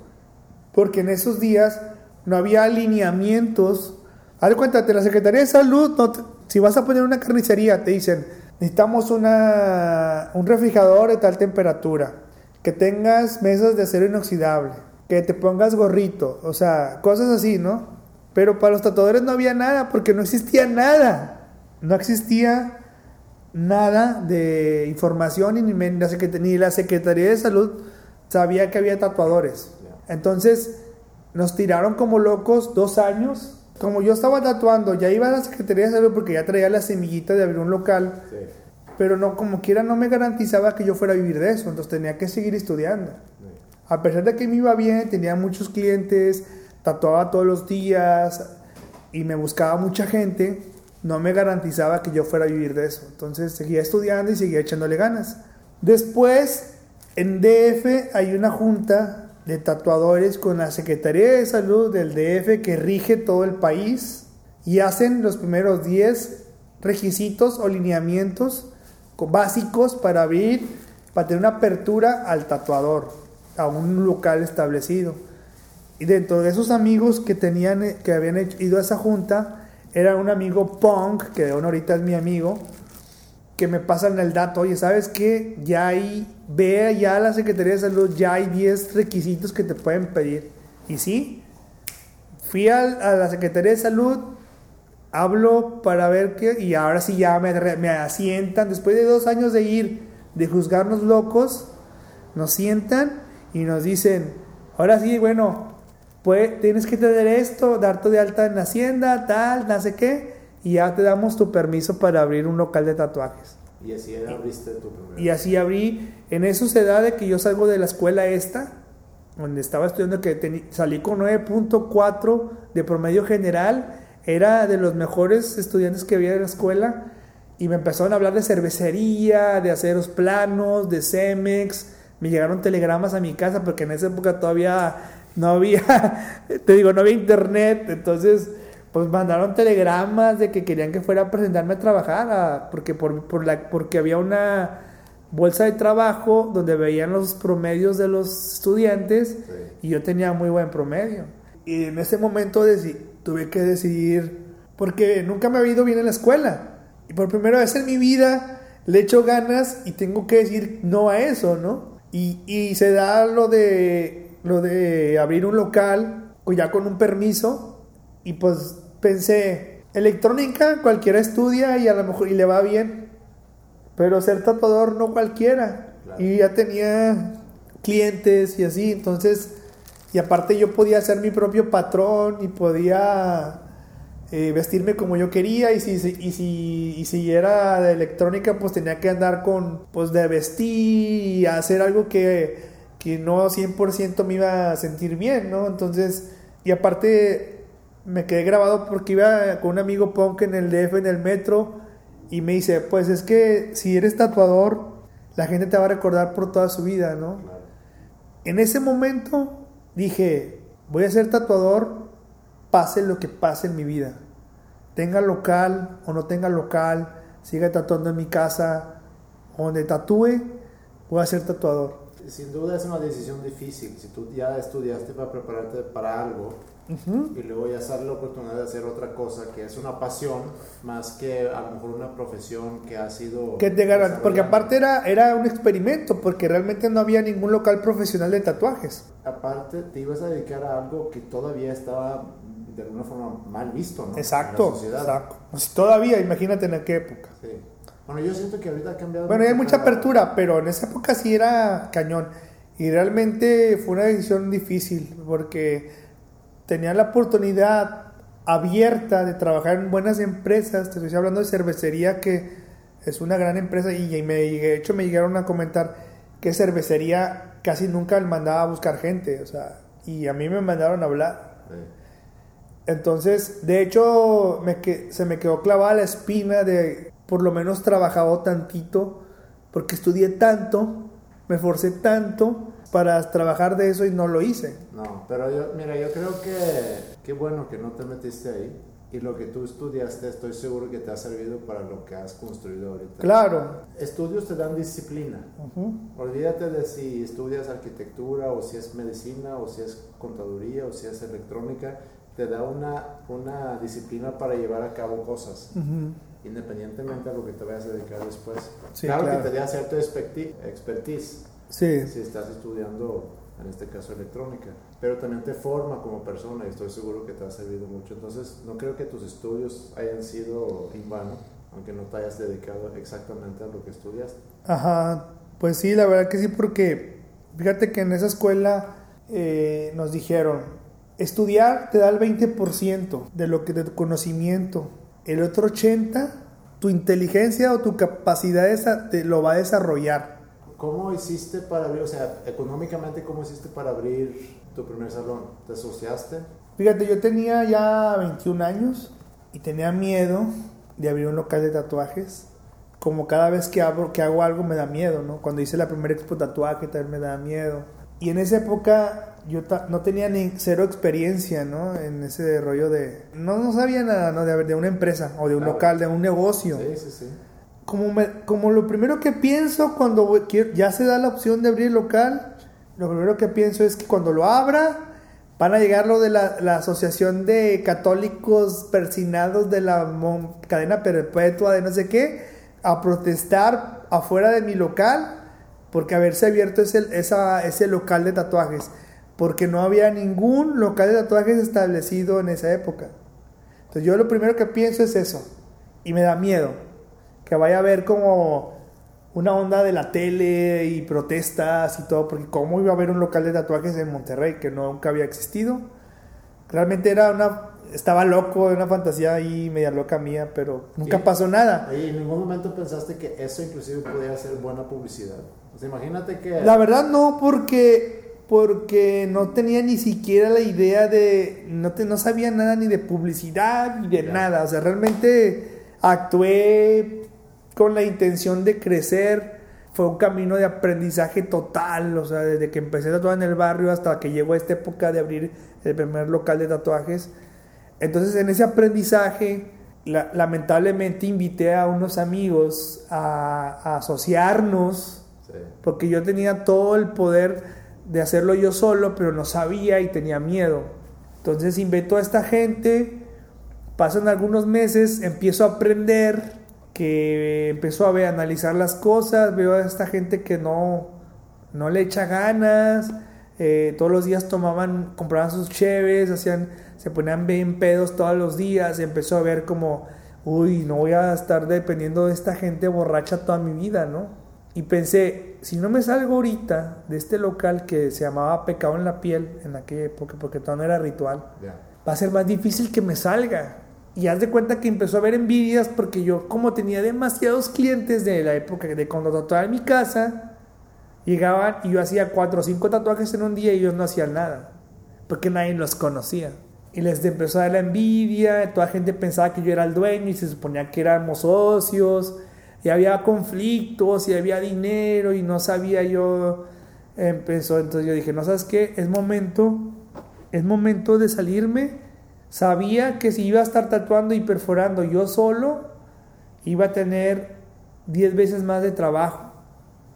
porque en esos días no había alineamientos. Haz cuenta, la Secretaría de Salud, si vas a poner una carnicería, te dicen, necesitamos una, un refrigerador de tal temperatura, que tengas mesas de acero inoxidable, que te pongas gorrito, o sea, cosas así, ¿no? Pero para los tatuadores no había nada, porque no existía nada. No existía nada de información ni, ni la Secretaría de Salud sabía que había tatuadores. Entonces nos tiraron como locos dos años. Como yo estaba tatuando, ya iba a la Secretaría de Salud porque ya traía la semillita de abrir un local. Pero no, como quiera, no me garantizaba que yo fuera a vivir de eso. Entonces tenía que seguir estudiando. A pesar de que me iba bien, tenía muchos clientes, tatuaba todos los días y me buscaba mucha gente, no me garantizaba que yo fuera a vivir de eso. Entonces seguía estudiando y seguía echándole ganas. Después en DF hay una junta de tatuadores con la Secretaría de Salud del DF que rige todo el país y hacen los primeros 10 requisitos o lineamientos básicos para abrir, para tener una apertura al tatuador, a un local establecido. Y dentro de esos amigos que tenían, eh, que habían ido a esa junta, era un amigo punk, que de ahorita es mi amigo, que me pasan el dato, oye, ¿sabes qué? Ya hay, ve ya la Secretaría de Salud, ya hay 10 requisitos que te pueden pedir. Y sí, fui a, a la Secretaría de Salud, hablo para ver qué, y ahora sí ya me, me asientan, después de dos años de ir, de juzgarnos locos, nos sientan y nos dicen, ahora sí, bueno, pues tienes que tener esto, darte de alta en Hacienda, tal, no sé qué, y ya te damos tu permiso para abrir un local de tatuajes. Y así abriste tu primer. Y así abrí, en eso se da de que yo salgo de la escuela esta, donde estaba estudiando, que salí con 9.4 de promedio general, era de los mejores estudiantes que había en la escuela, y me empezaron a hablar de cervecería, de aceros planos, de Cemex, me llegaron telegramas a mi casa, porque en esa época todavía no había, te digo, no había internet, entonces pues mandaron telegramas de que querían que fuera a presentarme a trabajar, porque, por, por la, porque había una bolsa de trabajo donde veían los promedios de los estudiantes y yo tenía muy buen promedio. Y en ese momento tuve que decidir, porque nunca me ha ido bien en la escuela, y por primera vez en mi vida le echo ganas y tengo que decir no a eso, ¿no? Y, y se da lo de lo de abrir un local o ya con un permiso y pues pensé, electrónica cualquiera estudia y a lo mejor y le va bien, pero ser tatuador no cualquiera. Y ya tenía clientes y así, entonces, y aparte yo podía ser mi propio patrón y podía eh, vestirme como yo quería y si, y, si, y si era de electrónica pues tenía que andar con, pues de vestir y hacer algo que que no 100% me iba a sentir bien, ¿no? Entonces, y aparte me quedé grabado porque iba con un amigo punk en el DF, en el metro, y me dice, pues es que si eres tatuador, la gente te va a recordar por toda su vida, ¿no? En ese momento dije, voy a ser tatuador, pase lo que pase en mi vida. Tenga local o no tenga local, siga tatuando en mi casa, donde tatúe, voy a ser tatuador sin duda es una decisión difícil. Si tú ya estudiaste para prepararte para algo y luego ya sale la oportunidad de hacer otra cosa que es una pasión más que a lo mejor una profesión que ha sido... Que te porque aparte era, era un experimento, porque realmente no había ningún local profesional de tatuajes. Aparte te ibas a dedicar a algo que todavía estaba de alguna forma mal visto, ¿no? Exacto, exacto. Pues todavía, imagínate en qué época. Sí. Bueno, yo siento que ahorita ha cambiado. Bueno, hay mucha apertura, pero en esa época sí era cañón. Y realmente fue una decisión difícil porque tenía la oportunidad abierta de trabajar en buenas empresas. Te estoy hablando de cervecería, que es una gran empresa. Y me, de hecho me llegaron a comentar que cervecería casi nunca mandaba a buscar gente. O sea, y a mí me mandaron a hablar. Entonces, de hecho, me se me quedó clavada la espina de por lo menos trabajado tantito, porque estudié tanto, me forcé tanto para trabajar de eso y no lo hice. No, pero yo, mira, yo creo que qué bueno que no te metiste ahí. Y lo que tú estudiaste, estoy seguro que te ha servido para lo que has construido ahorita. Claro. Estudios te dan disciplina. Olvídate de si estudias arquitectura o si es medicina o si es contaduría o si es electrónica. Te da una, una disciplina para llevar a cabo cosas independientemente de lo que te vayas a dedicar después. claro, que te da cierta expertise sí. si estás estudiando, en este caso, electrónica, pero también te forma como persona y estoy seguro que te ha servido mucho. Entonces, no creo que tus estudios hayan sido en vano, aunque no te hayas dedicado exactamente a lo que estudiaste. Ajá, pues sí, la verdad que sí, porque fíjate que en esa escuela eh, nos dijeron, estudiar te da el 20% de lo que de tu conocimiento el otro 80, tu inteligencia o tu capacidad te lo va a desarrollar. ¿Cómo hiciste para abrir, o sea, económicamente, cómo hiciste para abrir tu primer salón? ¿Te asociaste? Fíjate, yo tenía ya 21 años y tenía miedo de abrir un local de tatuajes. Como cada vez que, abro, que hago algo me da miedo, ¿no? Cuando hice la primera expo tatuaje también me da miedo. Y en esa época yo no tenía ni cero experiencia, ¿no? En ese rollo de... No, no sabía nada, ¿no? De, de una empresa o de un local, de un negocio. Sí, sí, sí. Como, lo primero que pienso cuando ya se da la opción de abrir local, lo primero que pienso es que cuando lo abra, van a llegar lo de la, la Asociación de Católicos Persinados de la Cadena Perpetua de no sé qué, a protestar afuera de mi local porque haberse abierto ese, esa, ese local de tatuajes, porque no había ningún local de tatuajes establecido en esa época. Entonces yo lo primero que pienso es eso, y me da miedo, que vaya a haber como una onda de la tele y protestas y todo, porque cómo iba a haber un local de tatuajes en Monterrey que nunca había existido. Realmente era una estaba loco, una fantasía ahí media loca mía, pero nunca pasó nada. ¿Y en ningún momento pensaste que eso inclusive pudiera ser buena publicidad? O sea, imagínate que... La verdad no, porque, porque no tenía ni siquiera la idea de... No, te, no sabía nada ni de publicidad ni de nada. O sea, realmente actué con la intención de crecer. Fue un camino de aprendizaje total, o sea, desde que empecé a tatuar en el barrio hasta que llegó a esta época de abrir el primer local de tatuajes entonces en ese aprendizaje, lamentablemente invité a unos amigos a, asociarnos, porque yo tenía todo el poder de hacerlo yo solo, pero no sabía y tenía miedo. Entonces invito a esta gente, pasan algunos meses, empiezo a aprender, que empezó a ver, analizar las cosas, veo a esta gente que no, no le echa ganas, eh, todos los días tomaban, compraban sus cheves, hacían se ponían bien pedos todos los días y empezó a ver como, uy, no voy a estar dependiendo de esta gente borracha toda mi vida, ¿no? Y pensé, si no me salgo ahorita de este local que se llamaba Pecado en la Piel en aquella época, porque todo no era ritual, va a ser más difícil que me salga. Y haz de cuenta que empezó a haber envidias porque yo, como tenía demasiados clientes de la época de cuando tatuaba en mi casa, llegaban y yo hacía cuatro o cinco tatuajes en un día y ellos no hacían nada, porque nadie los conocía. Y les empezó a dar la envidia, toda gente pensaba que yo era el dueño y se suponía que éramos socios, y había conflictos y había dinero y no sabía yo. Empezó, entonces yo dije, no sabes qué, es momento, es momento de salirme. Sabía que si iba a estar tatuando y perforando yo solo, iba a tener 10 veces más de trabajo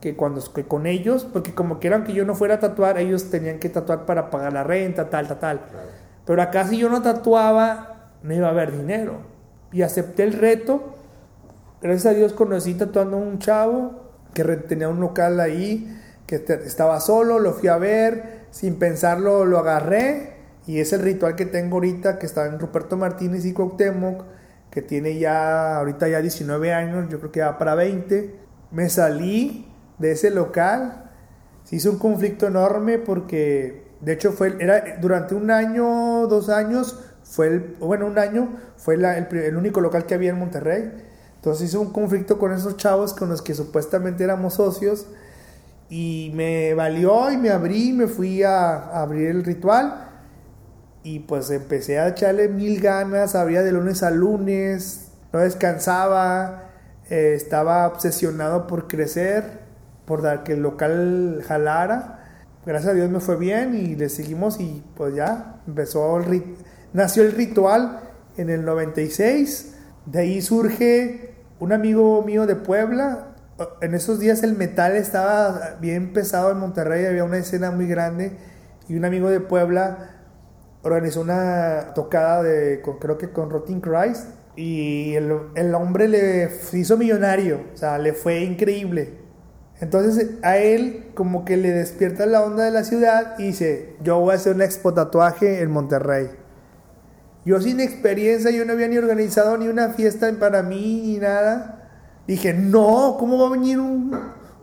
que cuando que con ellos, porque como quieran que yo no fuera a tatuar, ellos tenían que tatuar para pagar la renta, tal, tal, tal. Pero acá si yo no tatuaba, no iba a haber dinero. Y acepté el reto. Gracias a Dios conocí tatuando a un chavo que tenía un local ahí, que estaba solo, lo fui a ver, sin pensarlo lo agarré. Y es el ritual que tengo ahorita, que está en Ruperto Martínez y Cuauhtémoc, que tiene ya, ahorita ya 19 años, yo creo que va para 20. Me salí de ese local, se hizo un conflicto enorme porque de hecho, fue, era durante un año, dos años, fue bueno, un año, fue el, único local que había en Monterrey. Entonces hizo un conflicto con esos chavos con los que supuestamente éramos socios y me valió y me abrí, me fui a, abrir el ritual y pues empecé a echarle mil ganas, abría de lunes a lunes, no descansaba, eh, estaba obsesionado por crecer, por dar que el local jalara gracias a Dios me fue bien y le seguimos y pues ya empezó el nació el ritual en el 96. De ahí surge un amigo mío de Puebla. En esos días el metal estaba bien pesado en Monterrey, había una escena muy grande y un amigo de Puebla organizó una tocada de, creo que con Rotting Christ y el, el hombre le hizo millonario, o sea, le fue increíble. Entonces a él como que le despierta la onda de la ciudad y dice, yo voy a hacer un expo tatuaje en Monterrey. Yo sin experiencia, yo no había ni organizado ni una fiesta para mí ni nada. Dije, no, ¿cómo va a venir un,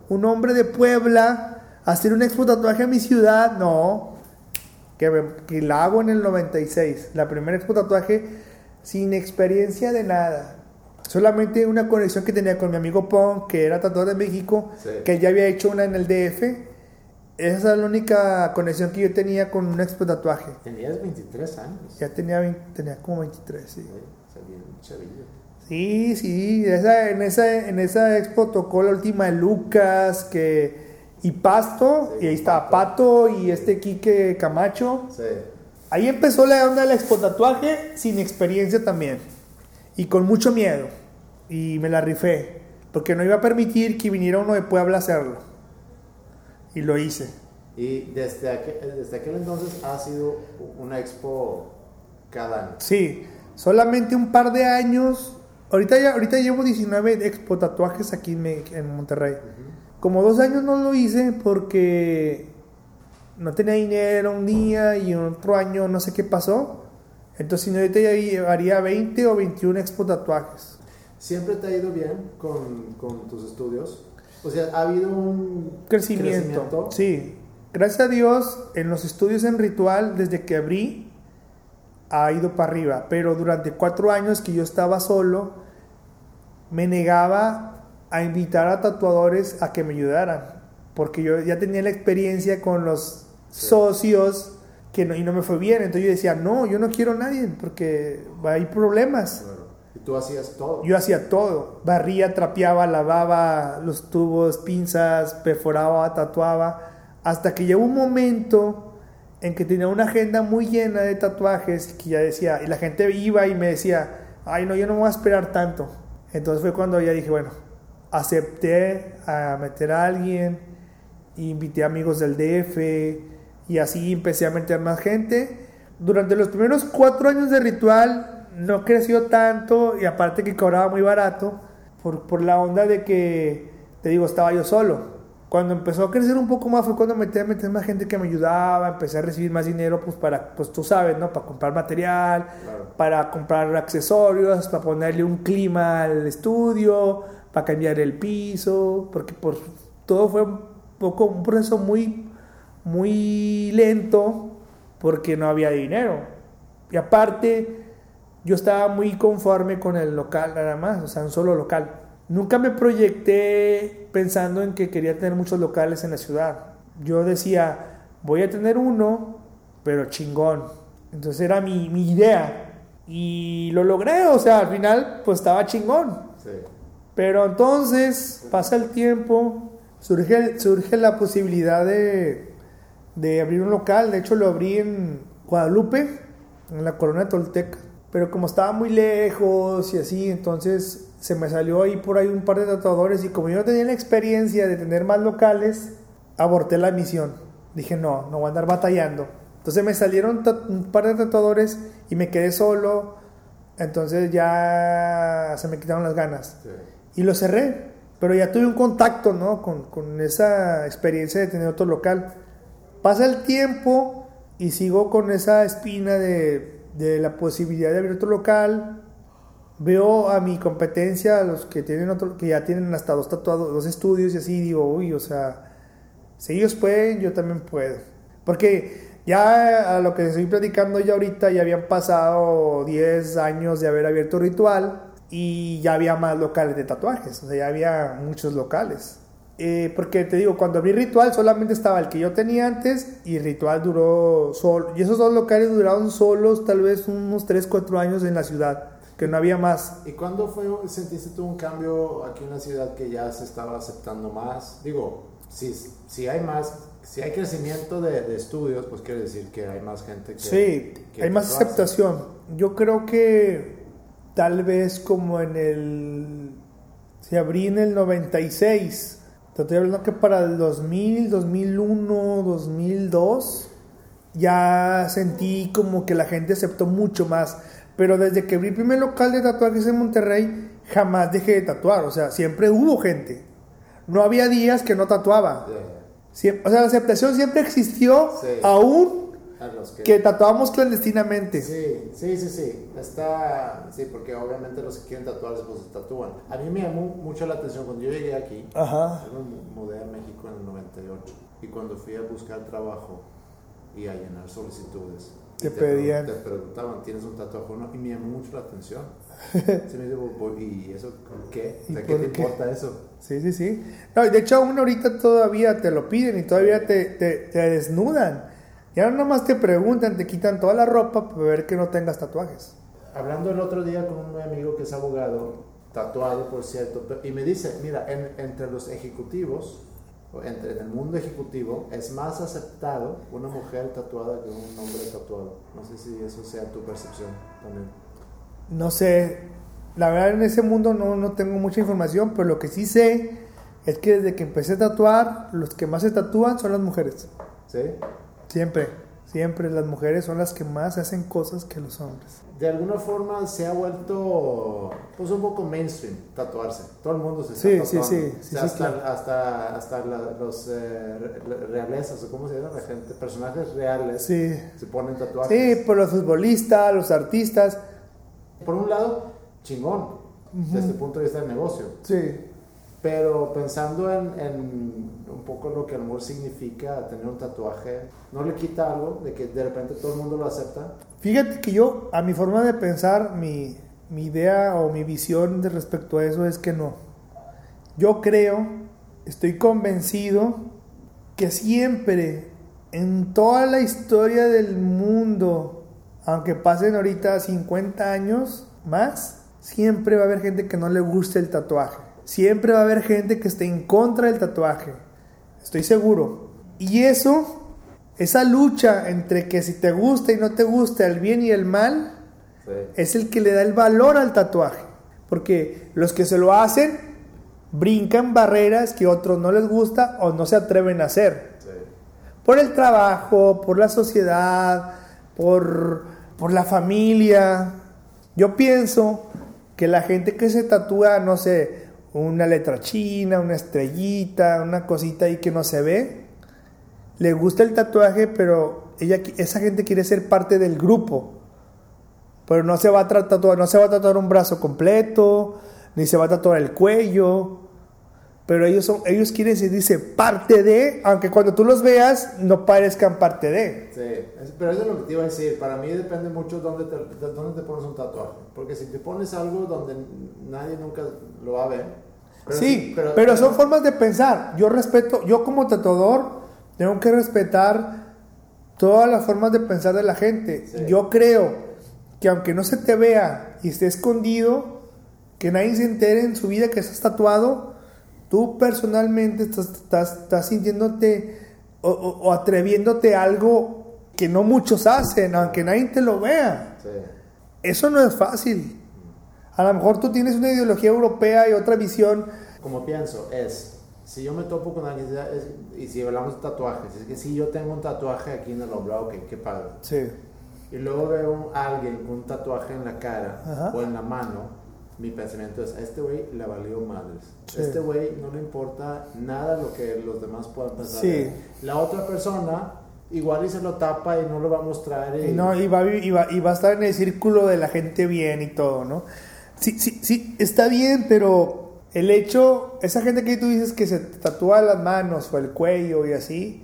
un hombre de Puebla a hacer un expo tatuaje a mi ciudad? No, que, que la hago en el 96, la primera expo tatuaje sin experiencia de nada. Solamente una conexión que tenía con mi amigo Pong, que era tatuador de México, que ya había hecho una en el DF. Esa es la única conexión que yo tenía con un expo tatuaje. Tenías 23 años. Ya tenía, tenía como 23, sí. Sí, sí, esa, en, esa, en esa expo tocó la última de Lucas, que, y Pasto, y ahí está Pato y este Quique Camacho. Sí. Ahí empezó la onda del expo tatuaje sin experiencia también y con mucho miedo. Y me la rifé. porque no iba a permitir que viniera uno de Puebla a hacerlo. Y lo hice. Y desde aquel, desde aquel entonces ha sido una expo cada año. Sí, solamente un par de años. Ahorita, ya, ahorita llevo 19 expo tatuajes aquí en, en Monterrey. Como dos años no lo hice porque no tenía dinero un día y otro año no sé qué pasó. Entonces, si no, ahorita ya llevaría 20 o 21 expo tatuajes. ¿Siempre te ha ido bien con, con tus estudios? O sea, ¿ha habido un Crecimiento. Sí. Gracias a Dios, en los estudios en Ritual, desde que abrí, ha ido para arriba. Pero durante cuatro años que yo estaba solo, me negaba a invitar a tatuadores a que me ayudaran. Porque yo ya tenía la experiencia con los Sí. socios que no, y no me fue bien. Entonces yo decía, no, yo no quiero a nadie porque hay problemas. Claro. Y tú hacías todo. Yo hacía todo. Barría, trapeaba, lavaba los tubos, pinzas, perforaba, tatuaba. Hasta que llegó un momento en que tenía una agenda muy llena de tatuajes que ya decía, y la gente iba y me decía, ay no, yo no me voy a esperar tanto. Entonces fue cuando ya dije, bueno, acepté a meter a alguien, invité amigos del DF y así empecé a meter más gente. Durante los primeros cuatro años de ritual no creció tanto y aparte que cobraba muy barato por, por la onda de que, te digo, estaba yo solo. Cuando empezó a crecer un poco más fue cuando metí a meter más gente que me ayudaba, empecé a recibir más dinero pues para, pues tú sabes, ¿no? Para comprar material, Claro. para comprar accesorios, para ponerle un clima al estudio, para cambiar el piso, porque por, todo fue un poco un proceso muy, muy lento porque no había dinero. Y aparte, yo estaba muy conforme con el local nada más, o sea, un solo local. Nunca me proyecté pensando en que quería tener muchos locales en la ciudad. Yo decía, voy a tener uno, pero chingón. Entonces era mi, mi idea. Y lo logré, o sea, al final pues estaba chingón. Sí. Pero entonces pasa el tiempo, surge, surge la posibilidad de, de abrir un local. De hecho, lo abrí en Guadalupe, en la Corona Tolteca. Pero como estaba muy lejos y así, entonces se me salió ahí por ahí un par de tatuadores. Y como yo no tenía la experiencia de tener más locales, aborté la misión. Dije, no, no voy a andar batallando. Entonces me salieron un par de tatuadores y me quedé solo. Entonces ya se me quitaron las ganas Sí. Y lo cerré. Pero ya tuve un contacto, ¿no? Con, con esa experiencia de tener otro local. Pasa el tiempo y sigo con esa espina de, de la posibilidad de abrir otro local. Veo a mi competencia, a los que tienen otro, que ya tienen hasta dos tatuados, dos estudios y así, digo, uy, o sea, si ellos pueden, yo también puedo. Porque ya a lo que estoy platicando ya ahorita, ya habían pasado 10 años de haber abierto Ritual y ya había más locales de tatuajes, o sea, ya había muchos locales. Eh, porque te digo, cuando abrí Ritual solamente estaba el que yo tenía antes y Ritual duró solo. Y esos dos locales duraron solos tal vez unos 3, 4 años en la ciudad, que no había más. ¿Y cuándo fue, sentiste tú un cambio aquí en la ciudad que ya se estaba aceptando más? Digo, si, si hay más, si hay crecimiento de, de estudios, pues quiere decir que hay más gente que... Sí, que hay más aceptación. Yo creo que tal vez como en el... Se abrí en el 96. Te estoy hablando que para el 2000, 2001, 2002 ya sentí como que la gente aceptó mucho más. Pero desde que abrí el primer local de tatuajes en Monterrey, jamás dejé de tatuar. O sea, siempre hubo gente. No había días que no tatuaba. O sea, la aceptación siempre existió, Sí. aún. A los que... que tatuábamos clandestinamente. Sí, sí, sí, sí. Está, sí, porque obviamente los que quieren tatuarse, pues se tatúan. A mí me llamó mucho la atención cuando yo llegué aquí. Ajá. Yo me mudé a México en el 98 y cuando fui a buscar trabajo y a llenar solicitudes. Te y pedían. Te preguntaban, ¿tienes un tatuaje o no? Y me llamó mucho la atención. Se me dijo, "Pues, ¿y eso qué? ¿Y ¿De qué te qué? importa eso? Sí, sí, sí. No, y de hecho, aún ahorita todavía te lo piden y todavía te, te, te desnudan. Ya no nomás te preguntan, te quitan toda la ropa para ver que no tengas tatuajes. Hablando el otro día con un amigo que es abogado, tatuado por cierto, y me dice, mira, en- entre los ejecutivos, entre en el mundo ejecutivo, es más aceptado una mujer tatuada que un hombre tatuado. No sé si eso sea tu percepción también. No sé, La verdad en ese mundo no, no tengo mucha información, pero lo que sí sé es que desde que empecé a tatuar, los que más se tatúan son las mujeres. ¿Sí? Siempre, siempre las mujeres son las que más hacen cosas que los hombres. De alguna forma se ha vuelto pues un poco mainstream tatuarse. Todo el mundo se está Sí, tatuando. sí, sí, O sea, sí, hasta, claro. hasta, hasta la- los eh, re- realezas, o cómo se llama la gente, personajes reales Sí. se ponen tatuajes. Sí, por los futbolistas, los artistas. Por un lado, chingón, desde el punto de vista del negocio. Sí. Pero pensando en, en un poco lo que el amor significa tener un tatuaje, ¿no le quita algo de que de repente todo el mundo lo acepta? Fíjate que yo, a mi forma de pensar, mi, mi idea o mi visión de respecto a eso es que no. Yo creo, estoy convencido que siempre, en toda la historia del mundo, aunque pasen ahorita 50 años más, siempre va a haber gente que no le guste el tatuaje. Siempre va a haber gente que esté en contra del tatuaje. Estoy seguro. Y eso esa lucha entre que si te gusta y no te gusta, el bien y el mal, Sí. es el que le da el valor al tatuaje. Porque los que se lo hacen brincan barreras que otros no les gusta o no se atreven a hacer. Sí. Por el trabajo, por la sociedad, por, por la familia. Yo pienso que la gente que se tatúa, no sé, una letra china, una estrellita, una cosita ahí que no se ve, le gusta el tatuaje, pero ella, esa gente quiere ser parte del grupo. Pero no se va a tatuar, no se va a tatuar un brazo completo, ni se va a tatuar el cuello. Pero ellos son, ellos quieren sentirse parte de, aunque cuando tú los veas no parezcan parte de. Sí, pero eso es lo que te iba a decir. Para mí depende mucho dónde te, de dónde te pones un tatuaje. Porque si te pones algo donde nadie nunca lo va a ver. Pero sí, pero, son formas de pensar. Yo respeto, yo como tatuador tengo que respetar todas las formas de pensar de la gente. Sí. Yo creo que aunque no se te vea y esté escondido, que nadie se entere en su vida que estás tatuado, tú personalmente estás, estás, estás sintiéndote o, o- o atreviéndote a algo que no muchos hacen, aunque nadie te lo vea. Sí, Eso no es fácil. A lo mejor tú tienes una ideología europea y otra visión. como pienso, es, si yo me topo con alguien, es- y si hablamos de tatuajes, es que si yo tengo un tatuaje aquí en el hombro, ok, qué padre. Sí. Y luego veo a alguien con un tatuaje en la cara Ajá. o en la mano, mi pensamiento es, a este güey le valió madres. Sí. Este güey no le importa nada lo que los demás puedan pensar. Sí. La otra persona igual y se lo tapa y no lo va a mostrar. Y, Y, no, y, va, y, va, y va a estar en el círculo de la gente bien y todo, ¿no? Sí, sí, sí, está bien, pero el hecho, esa gente que tú dices que se tatúa las manos o el cuello y así,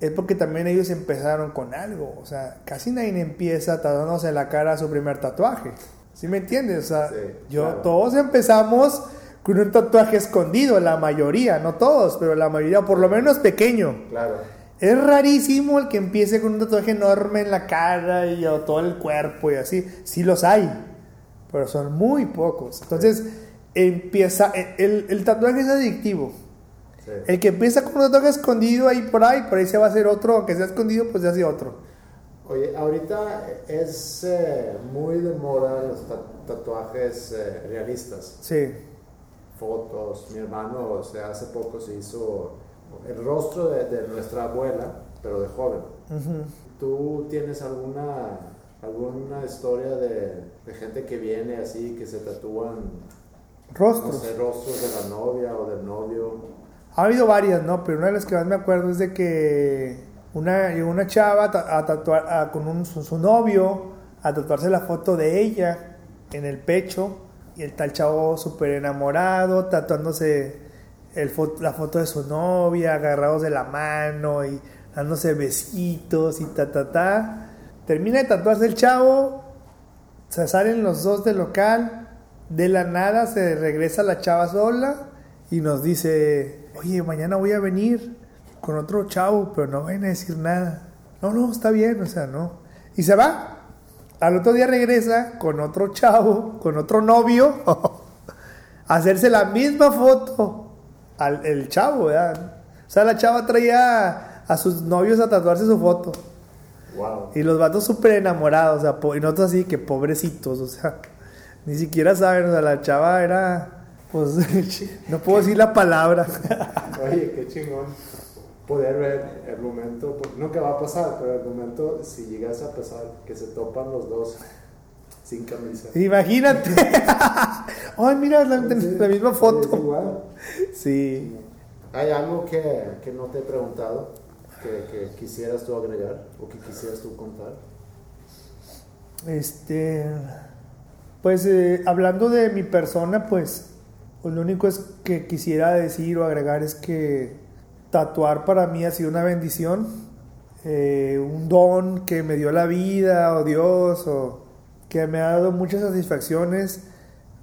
es porque también ellos empezaron con algo. O sea, casi nadie empieza tatuándose en la cara su primer tatuaje. ¿Sí me entiendes? O sea, Sí, yo, claro. todos empezamos con un tatuaje escondido, la mayoría, no todos, pero la mayoría, por lo menos pequeño. Claro. Es rarísimo el que empiece con un tatuaje enorme en la cara y o todo el cuerpo y así. Sí los hay, pero son muy pocos. Entonces, empieza. El, el tatuaje es adictivo. Sí. El que empieza con un tatuaje escondido ahí por ahí, por ahí se va a hacer otro. Aunque sea escondido, pues se hace otro. Oye, ahorita es eh, muy de moda los ta- tatuajes eh, realistas. Sí. Fotos. Mi hermano, o sea, hace poco se hizo el rostro de, de nuestra abuela, pero de joven. Ujú. ¿Tú tienes alguna, alguna historia de, de gente que viene así, que se tatúan, no Rostros. sé, rostros de la novia o del novio? Ha habido varias, ¿no? Pero una de las que más me acuerdo es de que una, llegó una chava a ta- a tatuar a- con un, su, su novio a tatuarse la foto de ella en el pecho y el tal chavo súper enamorado tatuándose el la foto de su novia agarrados de la mano y dándose besitos y ta ta ta termina de tatuarse el chavo se salen los dos del local de la nada se regresa la chava sola y nos dice, oye, mañana voy a venir con otro chavo, pero no vayan a decir nada. No, no, está bien, o sea, no. Y se va. Al otro día regresa con otro chavo, con otro novio, a hacerse la misma foto al el chavo, ¿verdad? O sea, la chava traía a sus novios a tatuarse su foto. Wow. Y los vatos súper enamorados, o sea, y nosotros así que pobrecitos, o sea, Ni siquiera saben, o sea, la chava era, pues, no puedo decir la palabra. Oye, qué chingón poder ver el momento, pues, nunca va a pasar, pero el momento, si llegas a pasar, que se topan los dos sin camisa. Imagínate. Ay, mira la, la misma foto. Sí. ¿Hay algo que, que no te he preguntado que, quisieras tú agregar o que quisieras tú contar? Este, pues eh, hablando de mi persona, pues, pues lo único es que quisiera decir o agregar es que tatuar para mí ha sido una bendición, eh, un don que me dio la vida o Dios o que me ha dado muchas satisfacciones,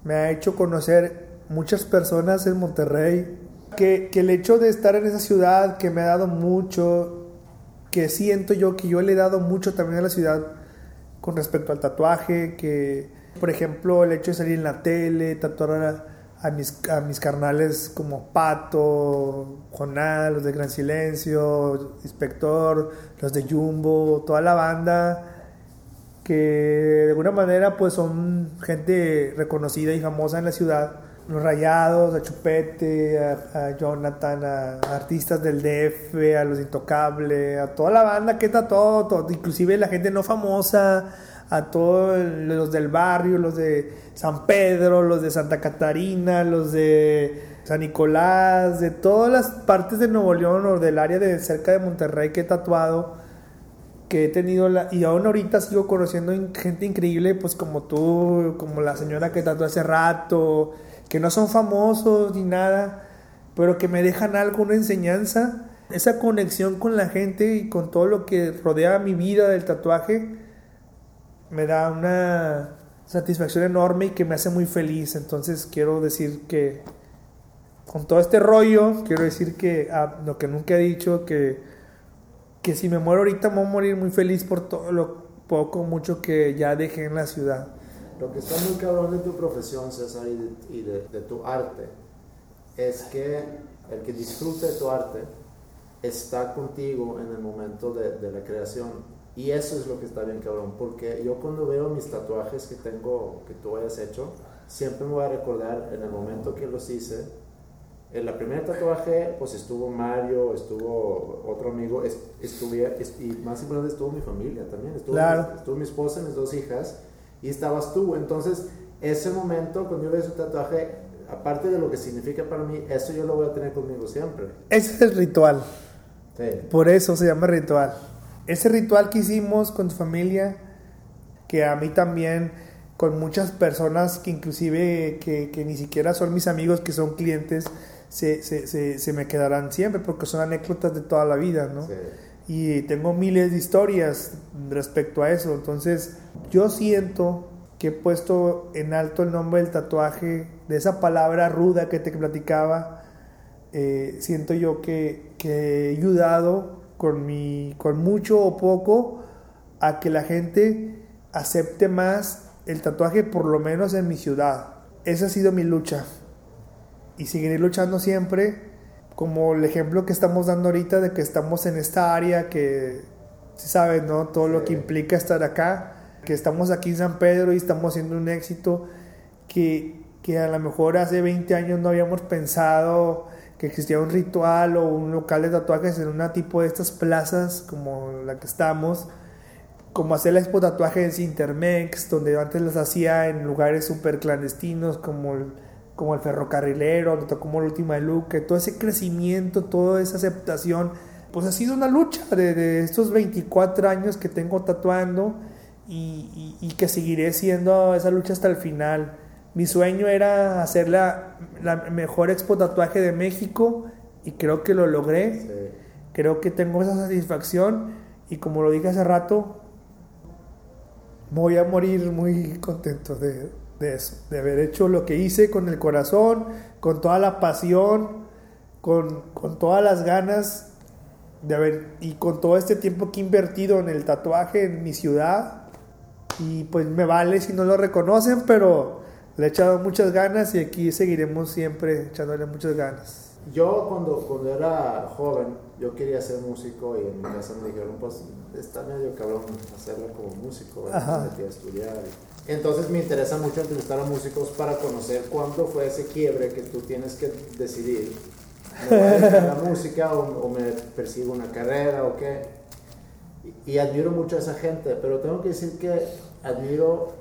me ha hecho conocer muchas personas en Monterrey, que, que el hecho de estar en esa ciudad que me ha dado mucho, que siento yo que yo le he dado mucho también a la ciudad con respecto al tatuaje, que por ejemplo el hecho de salir en la tele, tatuar a, a mis, a mis carnales como Pato, Jonal, los de Gran Silencio, Inspector, los de Jumbo, toda la banda que de alguna manera pues son gente reconocida y famosa en la ciudad. Los Rayados, a Chupete, a, Jonathan, a, artistas del DF, a los Intocable, a toda la banda que está todo, todo, inclusive la gente no famosa, a todos los del barrio, los de San Pedro, los de Santa Catarina, los de San Nicolás, de todas las partes de Nuevo León o del área de cerca de Monterrey que he tatuado que he tenido la, y aún ahorita sigo conociendo gente increíble pues como tú, como la señora que tatuó hace rato, que no son famosos ni nada, pero que me dejan algo, una enseñanza, esa conexión con la gente y con todo lo que rodea mi vida del tatuaje me da una satisfacción enorme y que me hace muy feliz. Entonces quiero decir que con todo este rollo, quiero decir que ah, lo que nunca he dicho, que que si me muero ahorita me voy a morir muy feliz por todo lo poco, mucho que ya dejé en la ciudad. Lo que está muy cabrón de tu profesión, César, y de, y de, de tu arte, es que el que disfrute de tu arte está contigo en el momento de, de, la creación. Y eso es lo que está bien cabrón, porque yo cuando veo mis tatuajes que tengo, que tú hayas hecho, siempre me voy a recordar en el momento que los hice, en la primera tatuaje, pues estuvo Mario, estuvo otro amigo, estuve, y más importante estuvo mi familia también, estuvo, claro. estuvo mi esposa, mis dos hijas, y estabas tú. Entonces, ese momento, cuando yo veo ese tatuaje, aparte de lo que significa para mí, eso yo lo voy a tener conmigo siempre. Ese es el ritual. Sí. Por eso se llama ritual. Ese ritual que hicimos con tu familia, que a mí también, con muchas personas que inclusive que, que ni siquiera son mis amigos, que son clientes, se, se, se, se, me quedarán siempre porque son anécdotas de toda la vida, ¿no? Sí. Y tengo miles de historias respecto a eso. Entonces, yo siento que he puesto en alto el nombre del tatuaje, de esa palabra ruda que te platicaba. Eh, siento yo que, que, he ayudado con, mi, con mucho o poco a que la gente acepte más el tatuaje, por lo menos en mi ciudad. Esa ha sido mi lucha y seguiré luchando siempre, como el ejemplo que estamos dando ahorita de que estamos en esta área que, sabes, ¿no? Todo lo que implica estar acá, que estamos aquí en San Pedro y estamos haciendo un éxito que, que a lo mejor hace 20 años no habíamos pensado que existía un ritual o un local de tatuajes en una tipo de estas plazas como la que estamos, como hacer la expo tatuajes Intermex, donde antes las hacía en lugares súper clandestinos como el, como el ferrocarrilero, como la última de Luke, todo ese crecimiento, toda esa aceptación, pues ha sido una lucha de, de estos 24 años que tengo tatuando y, y, y, que seguiré siendo esa lucha hasta el final. Mi sueño era hacer la, la mejor expo tatuaje de México y creo que lo logré. Sí. Creo que tengo esa satisfacción y como lo dije hace rato, voy a morir muy contento de, de eso, de haber hecho lo que hice con el corazón, con toda la pasión, con, con, todas las ganas de haber, y con todo este tiempo que he invertido en el tatuaje en mi ciudad. Y pues me vale si no lo reconocen, pero le he echado muchas ganas y aquí seguiremos siempre echándole muchas ganas. Yo cuando, cuando era joven, yo quería ser músico y en mi casa me dijeron, pues está medio cabrón hacerlo como músico, metí a estudiar. Y Entonces me interesa mucho entrevistar a músicos para conocer cuándo fue ese quiebre que tú tienes que decidir. ¿Me voy a la música o, o me persigo una carrera o qué? Y, y admiro mucho a esa gente, pero tengo que decir que admiro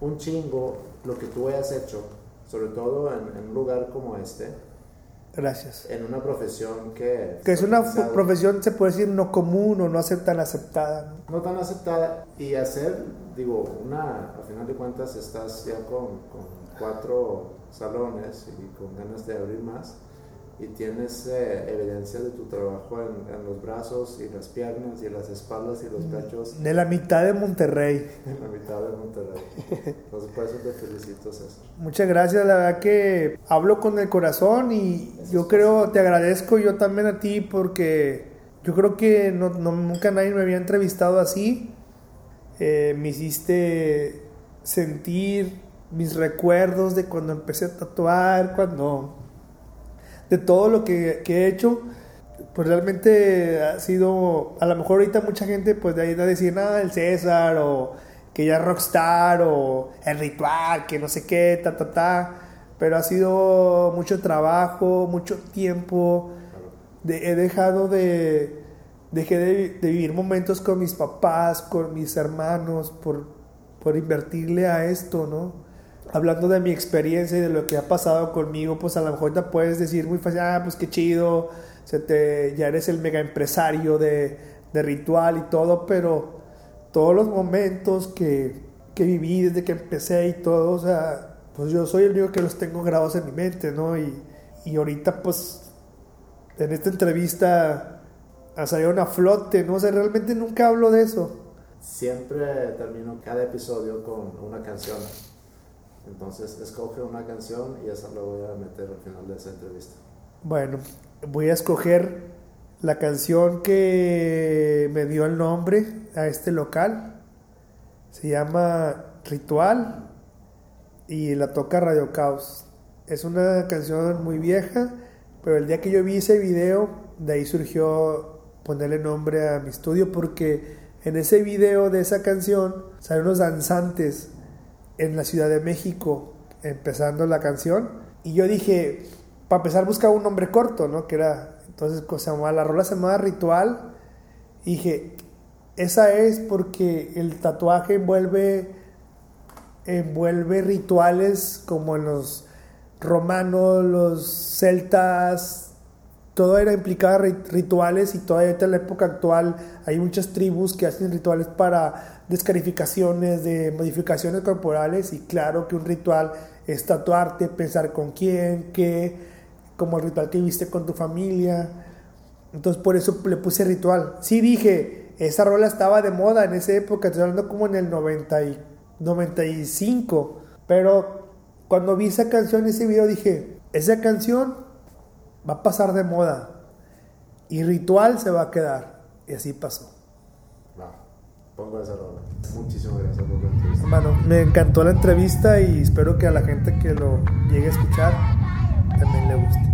un chingo lo que tú hayas hecho, sobre todo en, en un lugar como este, Gracias. en una profesión que... Que es una profesión, se puede decir, no común o no tan aceptada. ¿no? no tan aceptada y hacer, digo, una, a final de cuentas estás ya con, con cuatro salones y con ganas de abrir más y tienes eh, evidencia de tu trabajo en, en los brazos y las piernas y las espaldas y los pechos De la mitad de Monterrey. en la mitad de Monterrey. Entonces por eso te felicito, César. Muchas gracias, la verdad que hablo con el corazón y yo creo, te agradezco yo también a ti porque yo creo que no, no- nunca nadie me había entrevistado así. Eh, me hiciste sentir mis recuerdos de cuando empecé a tatuar, cuando de todo lo que, que he hecho. Pues realmente ha sido, a lo mejor ahorita mucha gente pues de ahí va a decir, ah, el César o que ya rockstar o el ritual, que no sé qué, ta, ta, ta. Pero ha sido mucho trabajo, mucho tiempo. De- he dejado de, dejé de, de vivir momentos con mis papás, con mis hermanos, por, por invertirle a esto, ¿no? Hablando de mi experiencia y de lo que ha pasado conmigo, pues a lo mejor te puedes decir muy fácil, ah, pues qué chido, se te, ya eres el mega empresario de, de ritual y todo, pero todos los momentos que, que viví desde que empecé y todo, o sea, pues yo soy el único que los tengo grabados en mi mente, ¿no? Y, y ahorita pues en esta entrevista a salieron a flote, ¿no? O sea, realmente nunca hablo de eso. Siempre termino cada episodio con una canción. Entonces escoge una canción y esa la voy a meter al final de esa entrevista. Bueno, voy a escoger la canción que me dio el nombre a este local. Se llama Ritual y la toca Radio Caos. Es una canción muy vieja, pero el día que yo vi ese video, de ahí surgió ponerle nombre a mi estudio porque en ese video de esa canción salen unos danzantes en la Ciudad de México empezando la canción y yo dije, para empezar buscaba un nombre corto, ¿no? Que era, entonces se llamaba, la rola se llamaba Ritual y dije, esa es porque el tatuaje envuelve envuelve rituales como en los romanos, los celtas, todo era implicado rit- rituales y todavía en la época actual hay muchas tribus que hacen rituales para descarificaciones de modificaciones corporales y claro que un ritual es tatuarte, pensar con quién, qué, como el ritual que viste con tu familia. Entonces por eso le puse ritual. Sí dije, esa rola estaba de moda en esa época, estoy hablando como en el 90 y 95, pero cuando vi esa canción, ese video dije, esa canción va a pasar de moda y ritual se va a quedar. Y así pasó. Va, pongo esa rola. Muchísimas gracias por la entrevista. Hermano, me encantó la entrevista y espero que a la gente que lo llegue a escuchar también le guste.